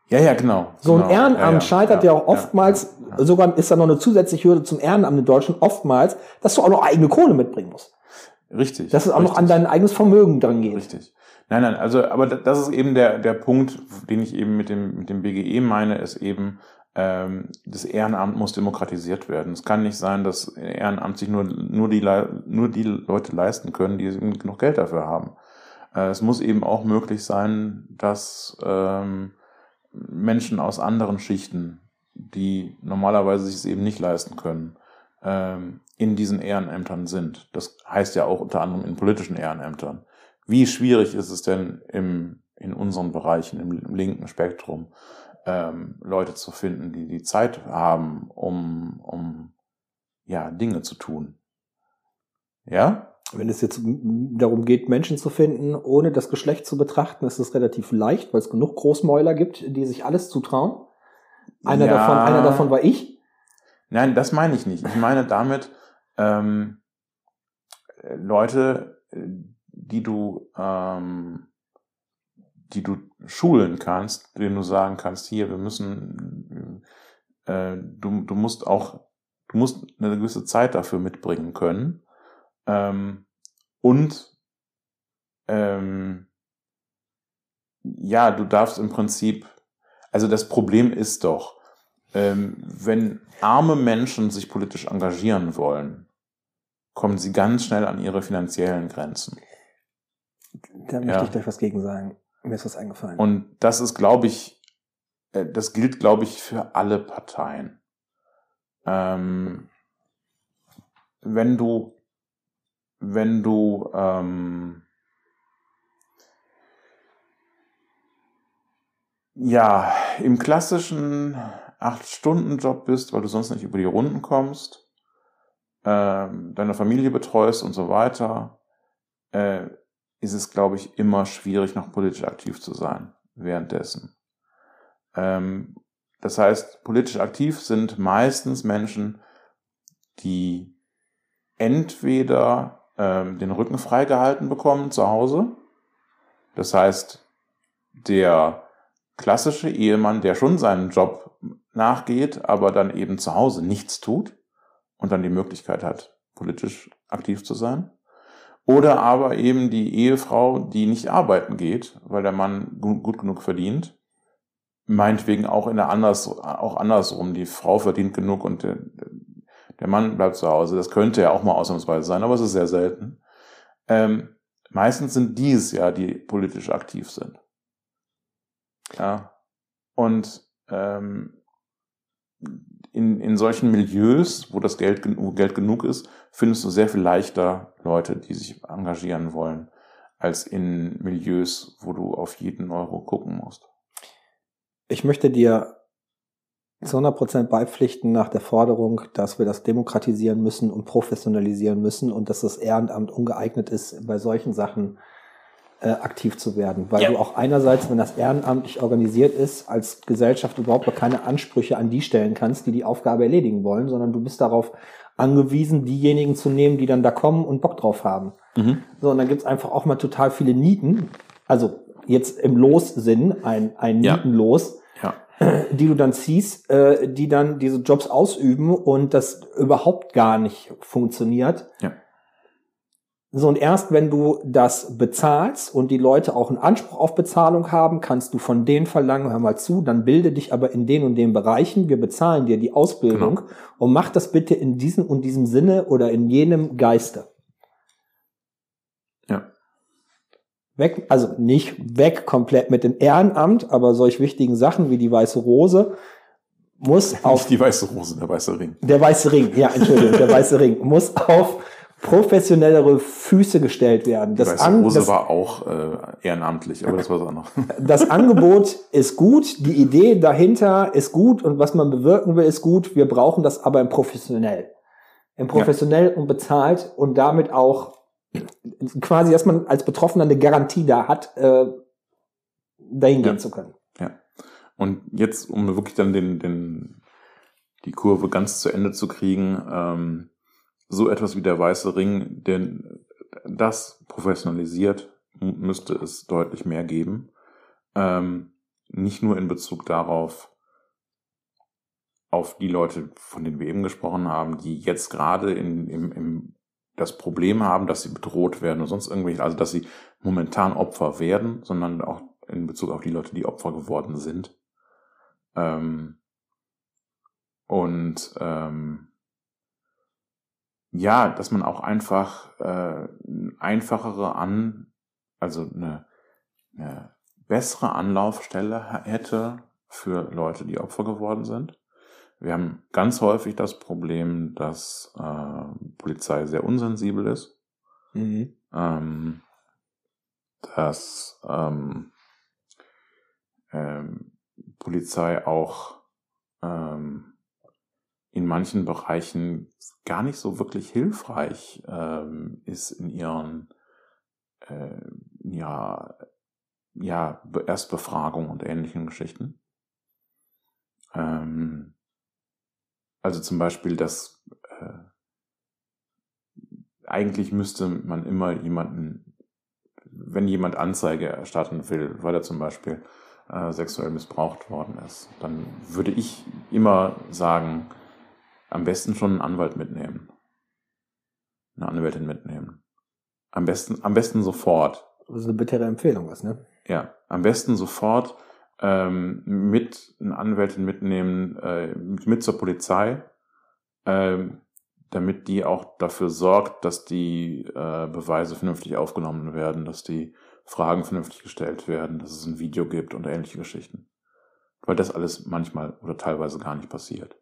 Ja, ja, genau. So ein genau. Ehrenamt Ja, ja, scheitert ja, auch oftmals, ja. sogar ist da noch eine zusätzliche Hürde zum Ehrenamt in Deutschland, oftmals, dass du auch noch eigene Kohle mitbringen musst. Richtig. Dass es auch noch richtig. an dein eigenes Vermögen dran geht. Richtig. Nein, nein, also, aber da- das ist eben der, der Punkt, den ich eben mit dem, mit dem BGE meine, ist eben, ähm, das Ehrenamt muss demokratisiert werden. Es kann nicht sein, dass Ehrenamt sich nur, nur, die, nur die Leute leisten können, die genug Geld dafür haben. Äh, es muss eben auch möglich sein, dass ähm, Menschen aus anderen Schichten, die normalerweise sich es eben nicht leisten können, ähm, in diesen Ehrenämtern sind. Das heißt ja auch unter anderem in politischen Ehrenämtern. Wie schwierig ist es denn im, in unseren Bereichen, im, im linken Spektrum, ähm, Leute zu finden, die die Zeit haben, um, um ja, Dinge zu tun? Ja? Wenn es jetzt darum geht, Menschen zu finden, ohne das Geschlecht zu betrachten, ist es relativ leicht, weil es genug Großmäuler gibt, die sich alles zutrauen. Einer, Ja. davon, einer davon war ich. Nein, das meine ich nicht. Ich meine damit ähm, äh, Leute, die du, ähm, die du schulen kannst, denen du sagen kannst, hier, wir müssen, äh, du, du musst auch, du musst eine gewisse Zeit dafür mitbringen können. Ähm, und ähm, ja, du darfst im Prinzip, also das Problem ist doch, ähm, wenn arme Menschen sich politisch engagieren wollen, kommen sie ganz schnell an ihre finanziellen Grenzen. Da möchte Ja. ich gleich was gegen sagen. Mir ist was eingefallen. Und das ist, glaube ich, äh, das gilt, glaube ich, für alle Parteien. Ähm, wenn du, wenn du, ähm, ja, im klassischen Acht-Stunden-Job bist, weil du sonst nicht über die Runden kommst, ähm, deine Familie betreust und so weiter, äh, ist es, glaube ich, immer schwierig, noch politisch aktiv zu sein währenddessen. Ähm, das heißt, politisch aktiv sind meistens Menschen, die entweder ähm, den Rücken freigehalten bekommen zu Hause, das heißt, der klassische Ehemann, der schon seinen Job nachgeht, aber dann eben zu Hause nichts tut und dann die Möglichkeit hat, politisch aktiv zu sein. Oder aber eben die Ehefrau, die nicht arbeiten geht, weil der Mann gut, genug verdient. Meinetwegen auch in der anders, auch andersrum. Die Frau verdient genug und der, der Mann bleibt zu Hause. Das könnte ja auch mal ausnahmsweise sein, aber es ist sehr selten. Ähm, meistens sind die es ja, die politisch aktiv sind. Ja. Und ähm, in, in solchen Milieus, wo das Geld, wo Geld genug ist, findest du sehr viel leichter Leute, die sich engagieren wollen, als in Milieus, wo du auf jeden Euro gucken musst. Ich möchte dir zu 100% beipflichten nach der Forderung, dass wir das demokratisieren müssen und professionalisieren müssen und dass das Ehrenamt ungeeignet ist, bei solchen Sachen äh, aktiv zu werden. Weil ja. du auch einerseits, wenn das ehrenamtlich organisiert ist, als Gesellschaft überhaupt keine Ansprüche an die stellen kannst, die die Aufgabe erledigen wollen, sondern du bist darauf angewiesen, diejenigen zu nehmen, die dann da kommen und Bock drauf haben. Mhm. So, und dann gibt's einfach auch mal total viele Nieten. Also jetzt im Lossinn, ein, ein Nietenlos, ja. die du dann ziehst, äh, die dann diese Jobs ausüben und das überhaupt gar nicht funktioniert. Ja. So, und erst wenn du das bezahlst und die Leute auch einen Anspruch auf Bezahlung haben, kannst du von denen verlangen, hör mal zu, dann bilde dich aber in den und den Bereichen, wir bezahlen dir die Ausbildung genau. und mach das bitte in diesem und diesem Sinne oder in jenem Geiste. Ja. Weg, also nicht weg komplett mit dem Ehrenamt, aber solch wichtigen Sachen wie die Weiße Rose muss <laughs> auf... Nicht die Weiße Rose, der Weiße Ring. Der Weiße Ring, ja, Entschuldigung, der Weiße Ring muss auf professionellere Füße gestellt werden. Das, Weiße An Rose das, war auch äh, ehrenamtlich, aber das war so noch. <laughs> Das Angebot ist gut, die Idee dahinter ist gut und was man bewirken will, ist gut. Wir brauchen das aber im professionell. Im professionell ja. und bezahlt und damit auch quasi, dass man als Betroffener eine Garantie da hat, äh, dahin ja. gehen zu können. Ja. Und jetzt, um wirklich dann den, den, die Kurve ganz zu Ende zu kriegen, ähm, so etwas wie der Weiße Ring, denn das professionalisiert, müsste es deutlich mehr geben. Ähm, nicht nur in Bezug darauf, auf die Leute, von denen wir eben gesprochen haben, die jetzt gerade in, im, im, das Problem haben, dass sie bedroht werden oder sonst irgendwelche, also dass sie momentan Opfer werden, sondern auch in Bezug auf die Leute, die Opfer geworden sind. Ähm, und ähm, ja, dass man auch einfach äh, einfachere an, also eine, eine bessere Anlaufstelle hätte für Leute, die Opfer geworden sind. Wir haben ganz häufig das Problem, dass äh, Polizei sehr unsensibel ist. Mhm. Ähm, dass ähm, ähm, Polizei auch ähm, in manchen Bereichen gar nicht so wirklich hilfreich ähm, ist in ihren äh, ja, ja, Erstbefragung und ähnlichen Geschichten. Ähm, also zum Beispiel, dass äh, eigentlich müsste man immer jemanden, wenn jemand Anzeige erstatten will, weil er zum Beispiel äh, sexuell missbraucht worden ist, dann würde ich immer sagen, am besten schon einen Anwalt mitnehmen. Eine Anwältin mitnehmen. Am besten, am besten sofort. Das ist eine bittere Empfehlung, was, ne? Ja, am besten sofort ähm, mit eine Anwältin mitnehmen, äh, mit zur Polizei, ähm, damit die auch dafür sorgt, dass die äh, Beweise vernünftig aufgenommen werden, dass die Fragen vernünftig gestellt werden, dass es ein Video gibt und ähnliche Geschichten. Weil das alles manchmal oder teilweise gar nicht passiert.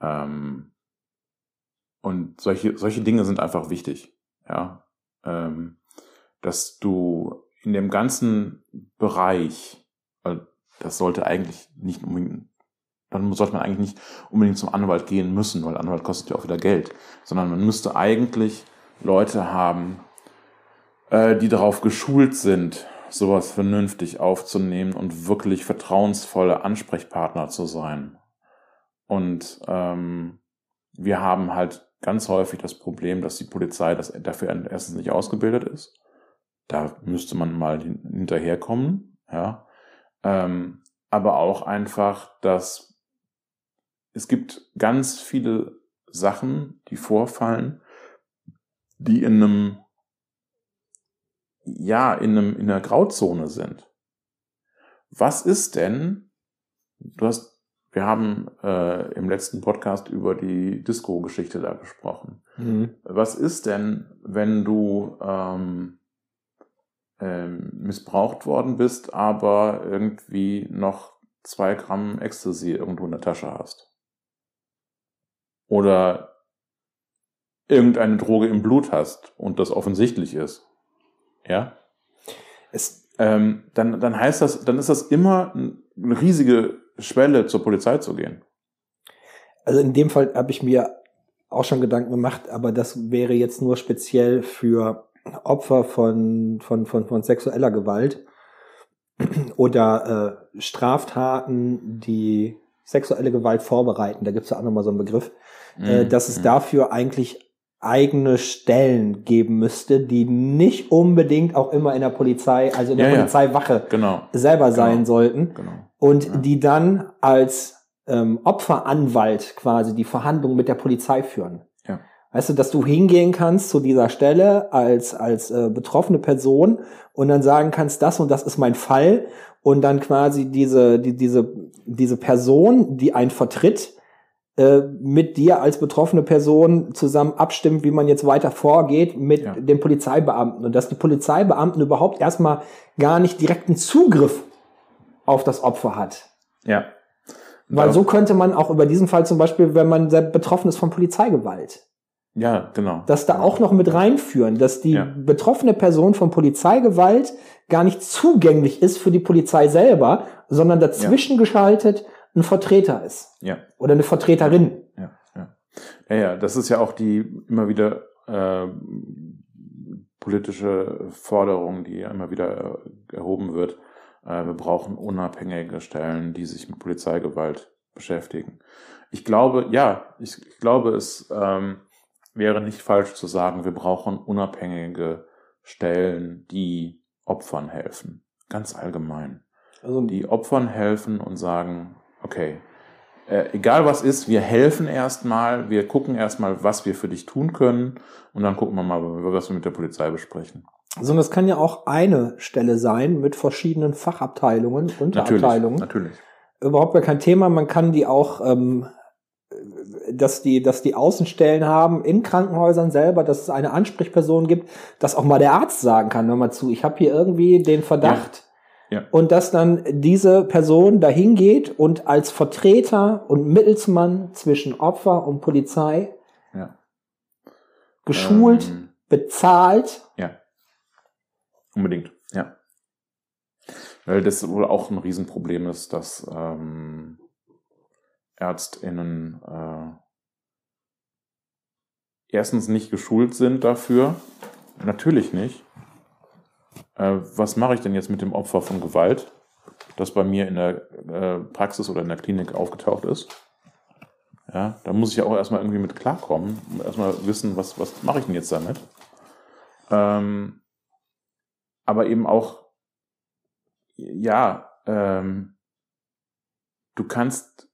Ähm, und solche, solche Dinge sind einfach wichtig, ja. Ähm, dass du in dem ganzen Bereich, das sollte eigentlich nicht unbedingt, dann sollte man eigentlich nicht unbedingt zum Anwalt gehen müssen, weil Anwalt kostet ja auch wieder Geld, sondern man müsste eigentlich Leute haben, äh, die darauf geschult sind, sowas vernünftig aufzunehmen und wirklich vertrauensvolle Ansprechpartner zu sein. Und ähm, wir haben halt ganz häufig das Problem, dass die Polizei das dafür erstens nicht ausgebildet ist. Da müsste man mal hinterherkommen, ja. Ähm, aber auch einfach, dass es gibt ganz viele Sachen, die vorfallen, die in einem, ja, in einem, in einer Grauzone sind. Was ist denn, du hast wir haben äh, im letzten Podcast über die Disco-Geschichte da gesprochen. Mhm. Was ist denn, wenn du ähm, ähm, missbraucht worden bist, aber irgendwie noch zwei Gramm Ecstasy irgendwo in der Tasche hast? Oder irgendeine Droge im Blut hast und das offensichtlich ist. Ja? Es, ähm, dann, dann heißt das, dann ist das immer eine riesige Schwelle, zur Polizei zu gehen. also in dem Fall habe ich mir auch schon Gedanken gemacht, aber das wäre jetzt nur speziell für Opfer von, von, von, von sexueller Gewalt <clears throat> oder äh, Straftaten, die sexuelle Gewalt vorbereiten. Da gibt es ja auch nochmal so einen Begriff, äh, Mhm. dass es Mhm. dafür eigentlich eigene Stellen geben müsste, die nicht unbedingt auch immer in der Polizei, also in der Ja, ja. Polizeiwache Genau, selber sein Genau. sollten genau. Und Ja. die dann als ähm, Opferanwalt quasi die Verhandlungen mit der Polizei führen. Ja. Weißt du, dass du hingehen kannst zu dieser Stelle als, als äh, betroffene Person und dann sagen kannst, das und das ist mein Fall und dann quasi diese, die, diese, diese Person, die einen vertritt, äh, mit dir als betroffene Person zusammen abstimmt, wie man jetzt weiter vorgeht mit Ja. den Polizeibeamten und dass die Polizeibeamten überhaupt erstmal gar nicht direkten Zugriff auf das Opfer hat. Ja. Weil so könnte man auch über diesen Fall zum Beispiel, wenn man sehr betroffen ist von Polizeigewalt, Ja, genau. das da auch noch mit reinführen, dass die Ja. betroffene Person von Polizeigewalt gar nicht zugänglich ist für die Polizei selber, sondern dazwischen geschaltet ein Vertreter ist Ja, oder eine Vertreterin. ja, ja. Ja, ja, das ist ja auch die immer wieder äh, politische Forderung, die ja immer wieder äh, erhoben wird. Äh, wir brauchen unabhängige Stellen, die sich mit Polizeigewalt beschäftigen. Ich glaube, ja, ich, ich glaube, es ähm, wäre nicht falsch zu sagen, wir brauchen unabhängige Stellen, die Opfern helfen. Ganz allgemein. Also die Opfern helfen und sagen, okay, äh, egal was ist, wir helfen erstmal, wir gucken erstmal, was wir für dich tun können und dann gucken wir mal, was wir mit der Polizei besprechen. Sondern es kann ja auch eine Stelle sein mit verschiedenen Fachabteilungen, Natürlich, Unterabteilungen. natürlich. überhaupt gar kein Thema. Man kann die auch, ähm, dass die, dass die Außenstellen haben in Krankenhäusern selber, dass es eine Ansprechperson gibt, dass auch mal der Arzt sagen kann, hör mal zu, ich habe hier irgendwie den Verdacht. Ja. Ja. Und dass dann diese Person dahin geht und als Vertreter und Mittelsmann zwischen Opfer und Polizei Ja. geschult, Ähm, bezahlt. ja. Unbedingt, ja. Weil das wohl auch ein Riesenproblem ist, dass ähm, ÄrztInnen äh, erstens nicht geschult sind dafür. Natürlich nicht. Äh, was mache ich denn jetzt mit dem Opfer von Gewalt, das bei mir in der äh, Praxis oder in der Klinik aufgetaucht ist? Ja, da muss ich ja auch erstmal irgendwie mit klarkommen, erstmal wissen, was, was mache ich denn jetzt damit? Ähm, aber eben auch, ja, ähm, du kannst,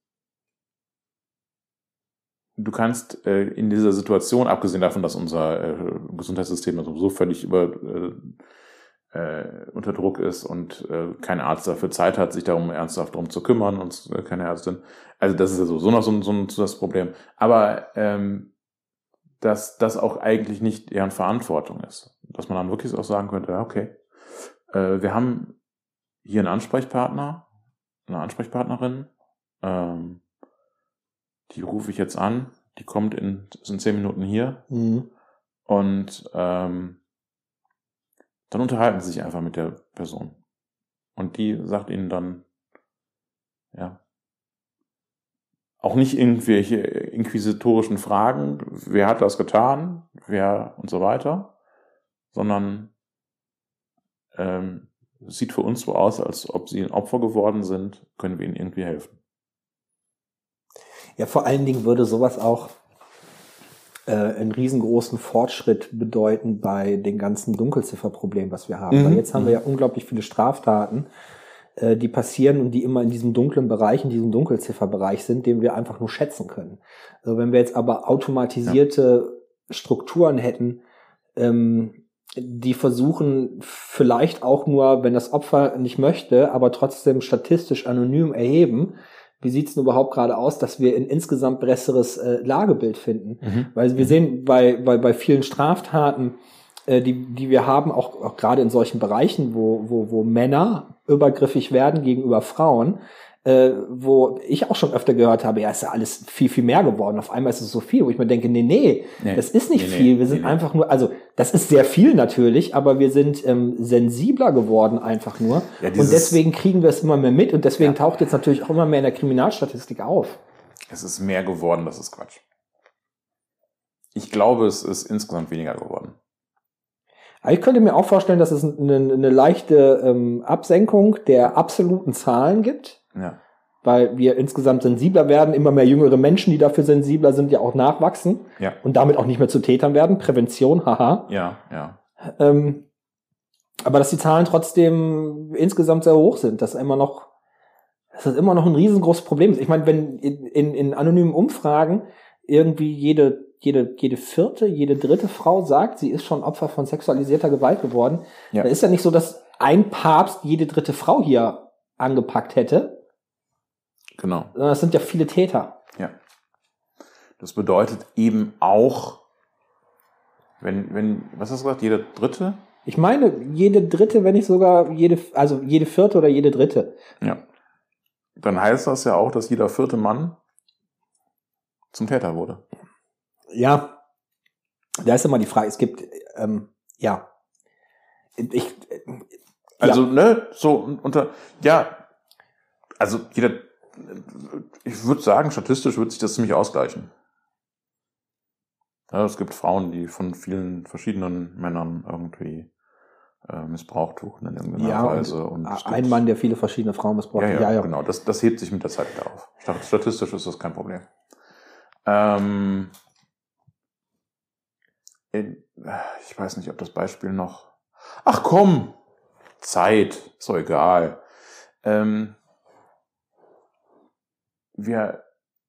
du kannst äh, in dieser Situation, abgesehen davon, dass unser äh, Gesundheitssystem also so völlig über, äh, äh, unter Druck ist und äh, kein Arzt dafür Zeit hat, sich darum ernsthaft darum zu kümmern und äh, keine Ärztin. Also das ist ja so, so noch so so so das Problem. Aber ähm, dass das auch eigentlich nicht deren Verantwortung ist. Dass man dann wirklich auch sagen könnte, ja, okay, äh, wir haben hier einen Ansprechpartner, eine Ansprechpartnerin, ähm, die rufe ich jetzt an, die kommt in, sind zehn Minuten hier Mhm. und ähm, dann unterhalten sie sich einfach mit der Person. Und die sagt ihnen dann, ja, auch nicht irgendwelche inquisitorischen Fragen, wer hat das getan, wer und so weiter, sondern ähm, es sieht für uns so aus, als ob sie ein Opfer geworden sind, können wir ihnen irgendwie helfen. Ja, vor allen Dingen würde sowas auch äh, einen riesengroßen Fortschritt bedeuten bei den ganzen Dunkelzifferproblemen, was wir haben. Mhm. Weil jetzt haben wir Mhm. ja unglaublich viele Straftaten, äh, die passieren und die immer in diesem dunklen Bereich, in diesem Dunkelzifferbereich sind, den wir einfach nur schätzen können. Also wenn wir jetzt aber automatisierte Strukturen hätten, ähm, die versuchen vielleicht auch nur, wenn das Opfer nicht möchte, aber trotzdem statistisch anonym erheben, wie sieht's denn überhaupt gerade aus, dass wir ein insgesamt besseres äh, Lagebild finden. Mhm. Weil wir sehen bei, bei, bei vielen Straftaten, die, die wir haben, auch, auch gerade in solchen Bereichen, wo, wo, wo Männer übergriffig werden gegenüber Frauen, äh, wo ich auch schon öfter gehört habe, ja, ist ja alles viel, viel mehr geworden. Auf einmal ist es so viel, wo ich mir denke, nee, nee, Nee. das ist nicht Nee, viel. Wir sind nee, einfach nur, also das ist sehr viel natürlich, aber wir sind ähm, sensibler geworden einfach nur. Ja, und deswegen kriegen wir es immer mehr mit und deswegen Ja. taucht jetzt natürlich auch immer mehr in der Kriminalstatistik auf. Es ist mehr geworden, das ist Quatsch. Ich glaube, es ist insgesamt weniger geworden. Aber ich könnte mir auch vorstellen, dass es eine, eine leichte ähm, Absenkung der absoluten Zahlen gibt. Ja. weil wir insgesamt sensibler werden, immer mehr jüngere Menschen, die dafür sensibler sind, ja auch nachwachsen Ja. und damit auch nicht mehr zu Tätern werden. Prävention, haha. Ja, ja. Ähm, aber dass die Zahlen trotzdem insgesamt sehr hoch sind, dass immer noch, dass das immer noch ein riesengroßes Problem ist. Ich meine, wenn in, in, in anonymen Umfragen irgendwie jede, jede, jede vierte, jede dritte Frau sagt, sie ist schon Opfer von sexualisierter Gewalt geworden, Ja. dann ist ja nicht so, dass ein Papst jede dritte Frau hier angepackt hätte, Genau. sondern es sind ja viele Täter. Ja. Das bedeutet eben auch, wenn, wenn, was hast du gesagt, jeder dritte? Ich meine, jede dritte, wenn nicht sogar jede, also jede vierte oder jede dritte. Ja. Dann heißt das ja auch, dass jeder vierte Mann zum Täter wurde. Ja, da ist immer die Frage, es gibt, ähm, ja, ich, Also, ne, so unter, ja, also jeder, ich würde sagen, statistisch wird sich das ziemlich ausgleichen. Ja, es gibt Frauen, die von vielen verschiedenen Männern irgendwie äh, missbraucht wurden in irgendeiner Ja, und Weise. Und es ein Mann, der viele verschiedene Frauen missbraucht. Ja, hat. ja, genau. Das, das hebt sich mit der Zeit wieder auf. Stat- Statistisch ist das kein Problem. Ähm, in, ich weiß nicht, ob das Beispiel noch. Ach komm! Zeit, doch egal. Ähm, wir,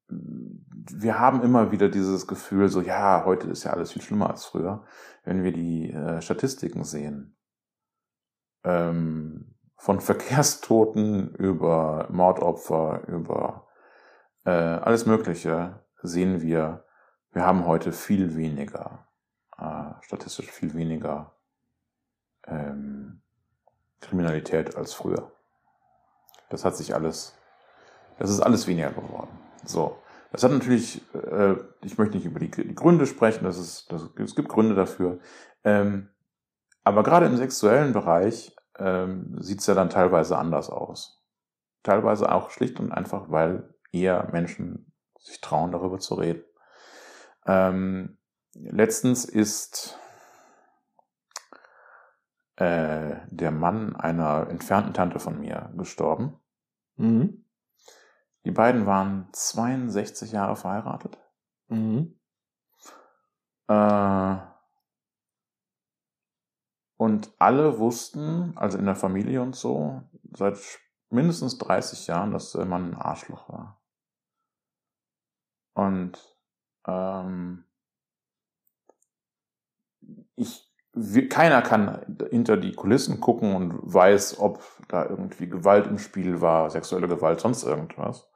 wir haben immer wieder dieses Gefühl, so, ja, heute ist ja alles viel schlimmer als früher, wenn wir die äh, Statistiken sehen. Ähm, von Verkehrstoten über Mordopfer, über äh, alles Mögliche sehen wir, wir haben heute viel weniger, äh, statistisch viel weniger ähm, Kriminalität als früher. Das hat sich alles, das ist alles weniger geworden. So. Das hat natürlich, äh, ich möchte nicht über die, die Gründe sprechen, das ist, das, es gibt Gründe dafür. Ähm, aber gerade im sexuellen Bereich ähm, sieht es ja dann teilweise anders aus. Teilweise auch schlicht und einfach, weil eher Menschen sich trauen, darüber zu reden. Ähm, letztens ist äh, der Mann einer entfernten Tante von mir gestorben. Mhm. Die beiden waren 62 Jahre verheiratet. Mhm. Äh, und alle wussten, also in der Familie und so, seit mindestens 30 Jahren, dass der Mann ein Arschloch war. Und ähm, ich, keiner kann hinter die Kulissen gucken und weiß, ob da irgendwie Gewalt im Spiel war, sexuelle Gewalt, sonst irgendwas.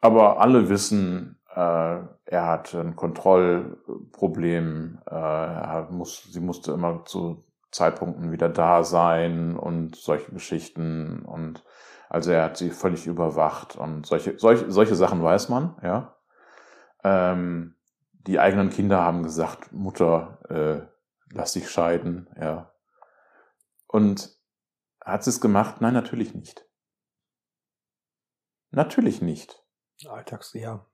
Aber alle wissen, äh, er hatte ein Kontrollproblem, äh, muss, sie musste immer zu Zeitpunkten wieder da sein und solche Geschichten und also er hat sie völlig überwacht und solche, solche, solche Sachen weiß man, ja. Ähm, die eigenen Kinder haben gesagt, Mutter, äh, lass dich scheiden, ja. Und hat sie es gemacht? Nein, natürlich nicht. Natürlich nicht. Alltags, ja.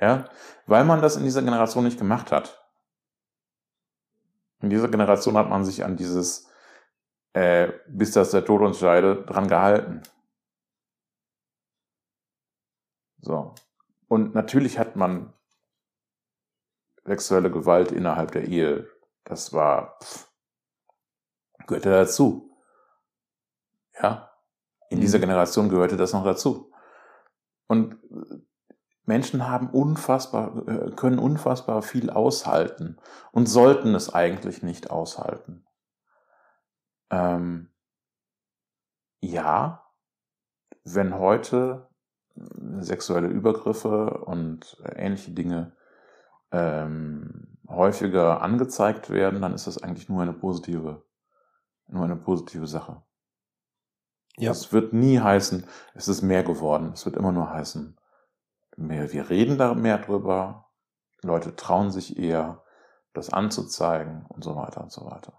Ja, weil man das in dieser Generation nicht gemacht hat. In dieser Generation hat man sich an dieses, äh, bis das der Tod uns scheide, dran gehalten. So. Und natürlich hat man sexuelle Gewalt innerhalb der Ehe. Das war, pff, gehörte dazu. Ja. In dieser Mhm. Generation gehörte das noch dazu. Und Menschen haben unfassbar, äh, können unfassbar viel aushalten und sollten es eigentlich nicht aushalten. Ähm, ja, wenn heute sexuelle Übergriffe und ähnliche Dinge ähm, häufiger angezeigt werden, dann ist das eigentlich nur eine positive, nur eine positive Sache. Ja. Es wird nie heißen, es ist mehr geworden. Es wird immer nur heißen, mehr, wir reden da mehr drüber, Leute trauen sich eher, das anzuzeigen und so weiter und so weiter.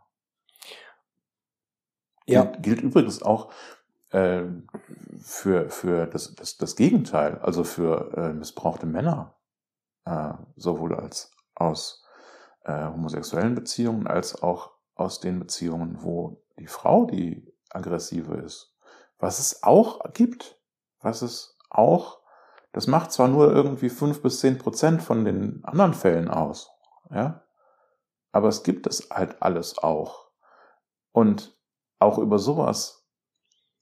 Ja. Gilt, gilt übrigens auch äh, für, für das, das, das Gegenteil, also für äh, missbrauchte Männer, äh, sowohl als aus äh, homosexuellen Beziehungen als auch aus den Beziehungen, wo die Frau die aggressive ist. Was es auch gibt, was es auch, das macht zwar nur irgendwie fünf bis zehn Prozent von den anderen Fällen aus, ja, aber es gibt es halt alles auch. Und auch über sowas,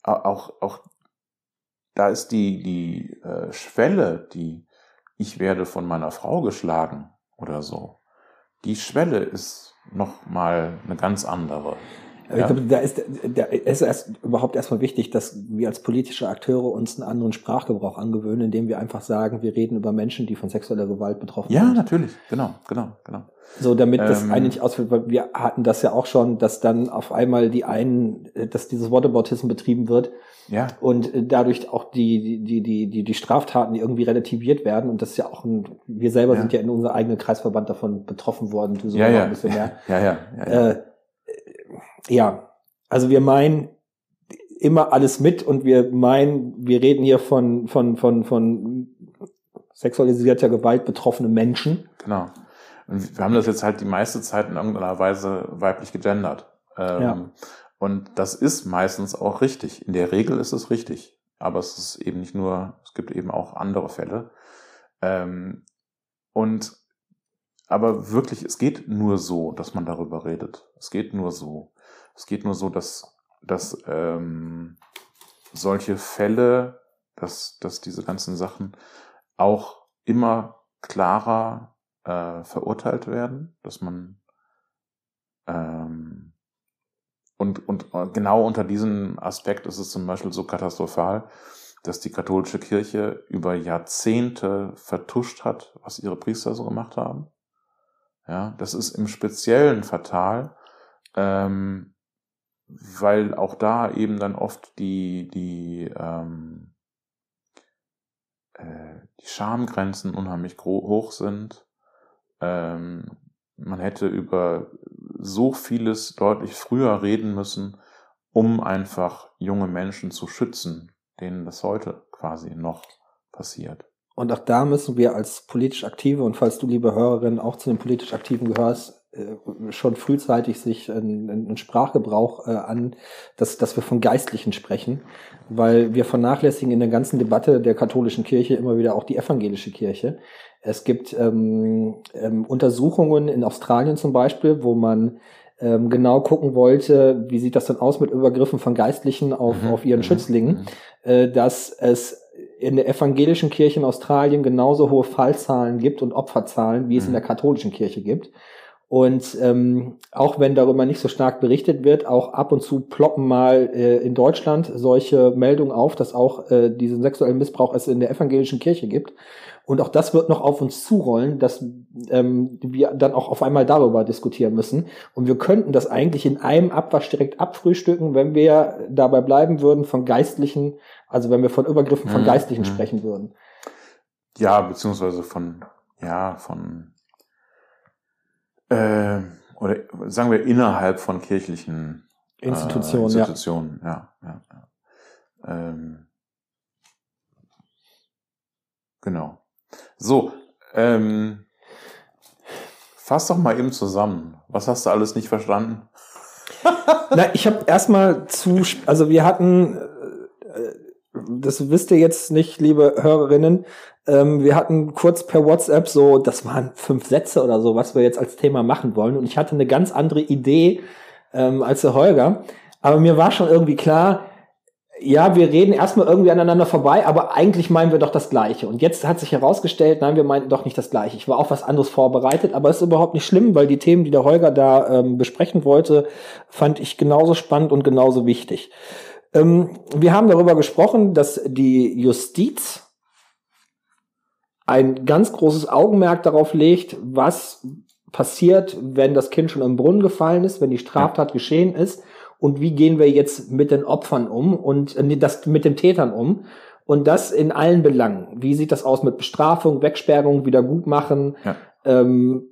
auch, auch da ist die, die äh, Schwelle, die ich werde von meiner Frau geschlagen oder so, die Schwelle ist noch mal eine ganz andere. Ja. Ich glaube, da ist, da ist erst überhaupt erstmal wichtig, dass wir als politische Akteure uns einen anderen Sprachgebrauch angewöhnen, indem wir einfach sagen, wir reden über Menschen, die von sexueller Gewalt betroffen Ja, sind. natürlich, genau, genau, genau. So, damit das Ähm, eigentlich ausfällt, weil wir hatten das ja auch schon, dass dann auf einmal die einen, dass dieses Whataboutism betrieben wird Ja, und dadurch auch die, die, die, die, die Straftaten irgendwie relativiert werden und das ist ja auch ein, wir selber Ja. sind ja in unserem eigenen Kreisverband davon betroffen worden, du so ja, ja, ein bisschen mehr. <laughs> ja, ja, ja, ja. Äh, ja, also wir meinen immer alles mit und wir meinen, wir reden hier von, von, von, von sexualisierter Gewalt betroffene Menschen. Genau. Und wir haben das jetzt halt die meiste Zeit in irgendeiner Weise weiblich gegendert. Ähm, Ja. Und das ist meistens auch richtig. In der Regel ist es richtig. Aber es ist eben nicht nur, es gibt eben auch andere Fälle. Ähm, und aber wirklich, es geht nur so, dass man darüber redet. Es geht nur so. Es geht nur so, dass, dass ähm, solche Fälle, dass, dass diese ganzen Sachen auch immer klarer äh, verurteilt werden, dass man ähm, und, und genau unter diesem Aspekt ist es zum Beispiel so katastrophal, dass die katholische Kirche über Jahrzehnte vertuscht hat, was ihre Priester so gemacht haben. Ja, das ist im Speziellen fatal, ähm, weil auch da eben dann oft die, die, ähm, äh, die Schamgrenzen unheimlich hoch sind. Ähm, man hätte über so vieles deutlich früher reden müssen, um einfach junge Menschen zu schützen, denen das heute quasi noch passiert. Und auch da müssen wir als politisch Aktive und falls du, liebe Hörerin, auch zu den politisch Aktiven gehörst, schon frühzeitig sich einen, Sprachgebrauch äh, an, dass, dass wir von Geistlichen sprechen, weil wir vernachlässigen in der ganzen Debatte der katholischen Kirche immer wieder auch die evangelische Kirche. Es gibt ähm, ähm, Untersuchungen in Australien zum Beispiel, wo man ähm, genau gucken wollte, wie sieht das denn aus mit Übergriffen von Geistlichen auf, Mhm, auf ihren mhm, Schützlingen, mhm. äh, dass es in der evangelischen Kirche in Australien genauso hohe Fallzahlen gibt und Opferzahlen, wie es in Mhm. der katholischen Kirche gibt. Und ähm, auch wenn darüber nicht so stark berichtet wird, auch ab und zu ploppen mal äh, in Deutschland solche Meldungen auf, dass auch äh, diesen sexuellen Missbrauch es in der evangelischen Kirche gibt. Und auch das wird noch auf uns zurollen, dass ähm, wir dann auch auf einmal darüber diskutieren müssen. Und wir könnten das eigentlich in einem Abwasch direkt abfrühstücken, wenn wir dabei bleiben würden von Geistlichen, also wenn wir von Übergriffen von Mhm, Geistlichen mhm. sprechen würden. Ja, beziehungsweise von, ja, von, äh, oder sagen wir innerhalb von kirchlichen Institutionen, äh, ja. Institutionen, ja. ja, ja. Ähm, genau. So, ähm, fass doch mal eben zusammen. Was hast du alles nicht verstanden? <laughs> Na, ich habe erstmal zu, also wir hatten, äh, das wisst ihr jetzt nicht, liebe Hörerinnen, ähm, wir hatten kurz per WhatsApp so, das waren fünf Sätze oder so, was wir jetzt als Thema machen wollen. Und ich hatte eine ganz andere Idee ähm, als der Holger. Aber mir war schon irgendwie klar, ja, wir reden erstmal irgendwie aneinander vorbei, aber eigentlich meinen wir doch das Gleiche. Und jetzt hat sich herausgestellt, nein, wir meinten doch nicht das Gleiche. Ich war auf was anderes vorbereitet, aber ist überhaupt nicht schlimm, weil die Themen, die der Holger da ähm, besprechen wollte, fand ich genauso spannend und genauso wichtig. Ähm, wir haben darüber gesprochen, dass die Justiz ein ganz großes Augenmerk darauf legt, was passiert, wenn das Kind schon im Brunnen gefallen ist, wenn die Straftat geschehen ist und wie gehen wir jetzt mit den Opfern um und äh, das mit den Tätern um und das in allen Belangen. Wie sieht das aus mit Bestrafung, Wegsperrung, Wiedergutmachen, Ja. Ähm,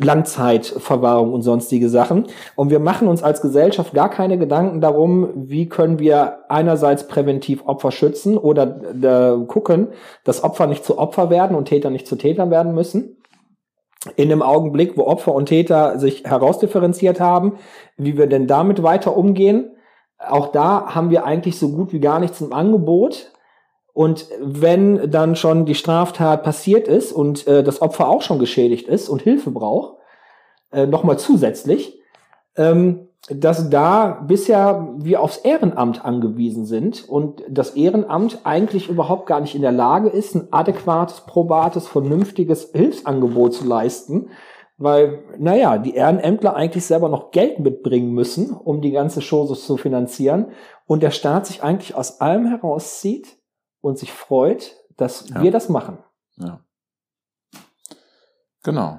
Langzeitverwahrung und sonstige Sachen. Und wir machen uns als Gesellschaft gar keine Gedanken darum, wie können wir einerseits präventiv Opfer schützen oder äh, gucken, dass Opfer nicht zu Opfer werden und Täter nicht zu Tätern werden müssen. In dem Augenblick, wo Opfer und Täter sich herausdifferenziert haben, wie wir denn damit weiter umgehen. Auch da haben wir eigentlich so gut wie gar nichts im Angebot. Und wenn dann schon die Straftat passiert ist und äh, das Opfer auch schon geschädigt ist und Hilfe braucht, äh, nochmal zusätzlich, ähm, dass da bisher wir aufs Ehrenamt angewiesen sind und das Ehrenamt eigentlich überhaupt gar nicht in der Lage ist, ein adäquates, probates, vernünftiges Hilfsangebot zu leisten, weil, naja, die Ehrenämtler eigentlich selber noch Geld mitbringen müssen, um die ganze Chose zu finanzieren. Und der Staat sich eigentlich aus allem herauszieht und sich freut, dass Ja. wir das machen. Ja. Genau.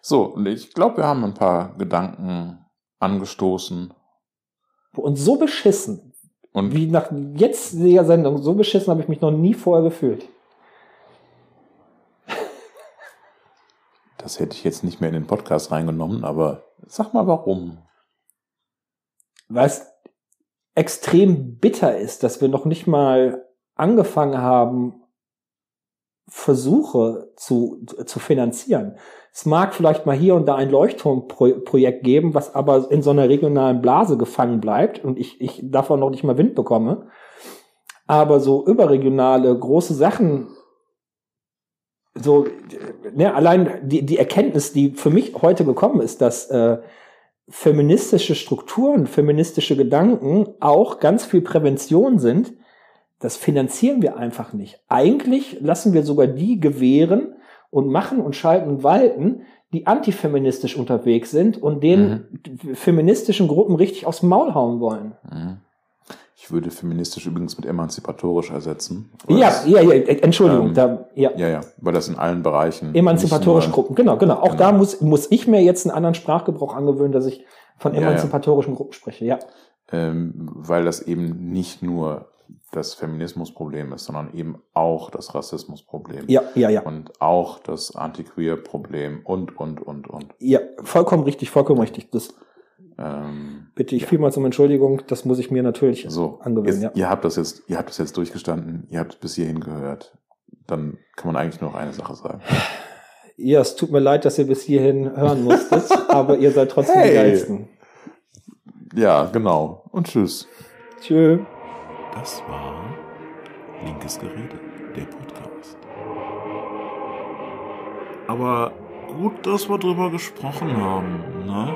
So, und ich glaube, wir haben ein paar Gedanken angestoßen. Und so beschissen, Und wie nach jetzt der Sendung, so beschissen habe ich mich noch nie vorher gefühlt. das hätte ich jetzt nicht mehr in den Podcast reingenommen, aber sag mal warum. Weil es extrem bitter ist, dass wir noch nicht mal angefangen haben, Versuche zu, zu finanzieren. Es mag vielleicht mal hier und da ein Leuchtturmprojekt geben, was aber in so einer regionalen Blase gefangen bleibt und ich, ich davon noch nicht mal Wind bekomme. Aber so überregionale große Sachen, so, ne, allein die, die Erkenntnis, die für mich heute gekommen ist, dass äh, feministische Strukturen, feministische Gedanken auch ganz viel Prävention sind, das finanzieren wir einfach nicht. Eigentlich lassen wir sogar die gewähren und machen und schalten und walten, die antifeministisch unterwegs sind und den feministischen Gruppen richtig aufs Maul hauen wollen. Mhm. Ich würde feministisch übrigens mit emanzipatorisch ersetzen. Ja, das- ja, ja, Entschuldigung, Ähm, da, ja. ja, ja, weil das in allen Bereichen. Emanzipatorische Gruppen, genau, genau. Auch Genau. da muss, muss ich mir jetzt einen anderen Sprachgebrauch angewöhnen, dass ich von Ja, ja. emanzipatorischen Gruppen spreche, ja. ähm, weil das eben nicht nur das Feminismusproblem ist, sondern eben auch das Rassismusproblem. Ja, ja, ja. Und auch das Anti-Queer-Problem und, und, und, und. Ja, vollkommen richtig, vollkommen richtig. Das Ähm, bitte ich vielmals um Entschuldigung, das muss ich mir natürlich so, angewöhnen, jetzt, ja. ihr habt das jetzt, ihr habt das jetzt durchgestanden, ihr habt bis hierhin gehört. Dann kann man eigentlich nur noch eine Sache sagen. Ja, es tut mir leid, dass ihr bis hierhin hören <laughs> musstet, aber ihr seid trotzdem die Hey. Geilsten. Ja, genau. Und tschüss. Tschö. Das war Linkes Gerede, der Podcast. Aber gut, dass wir drüber gesprochen haben, ne?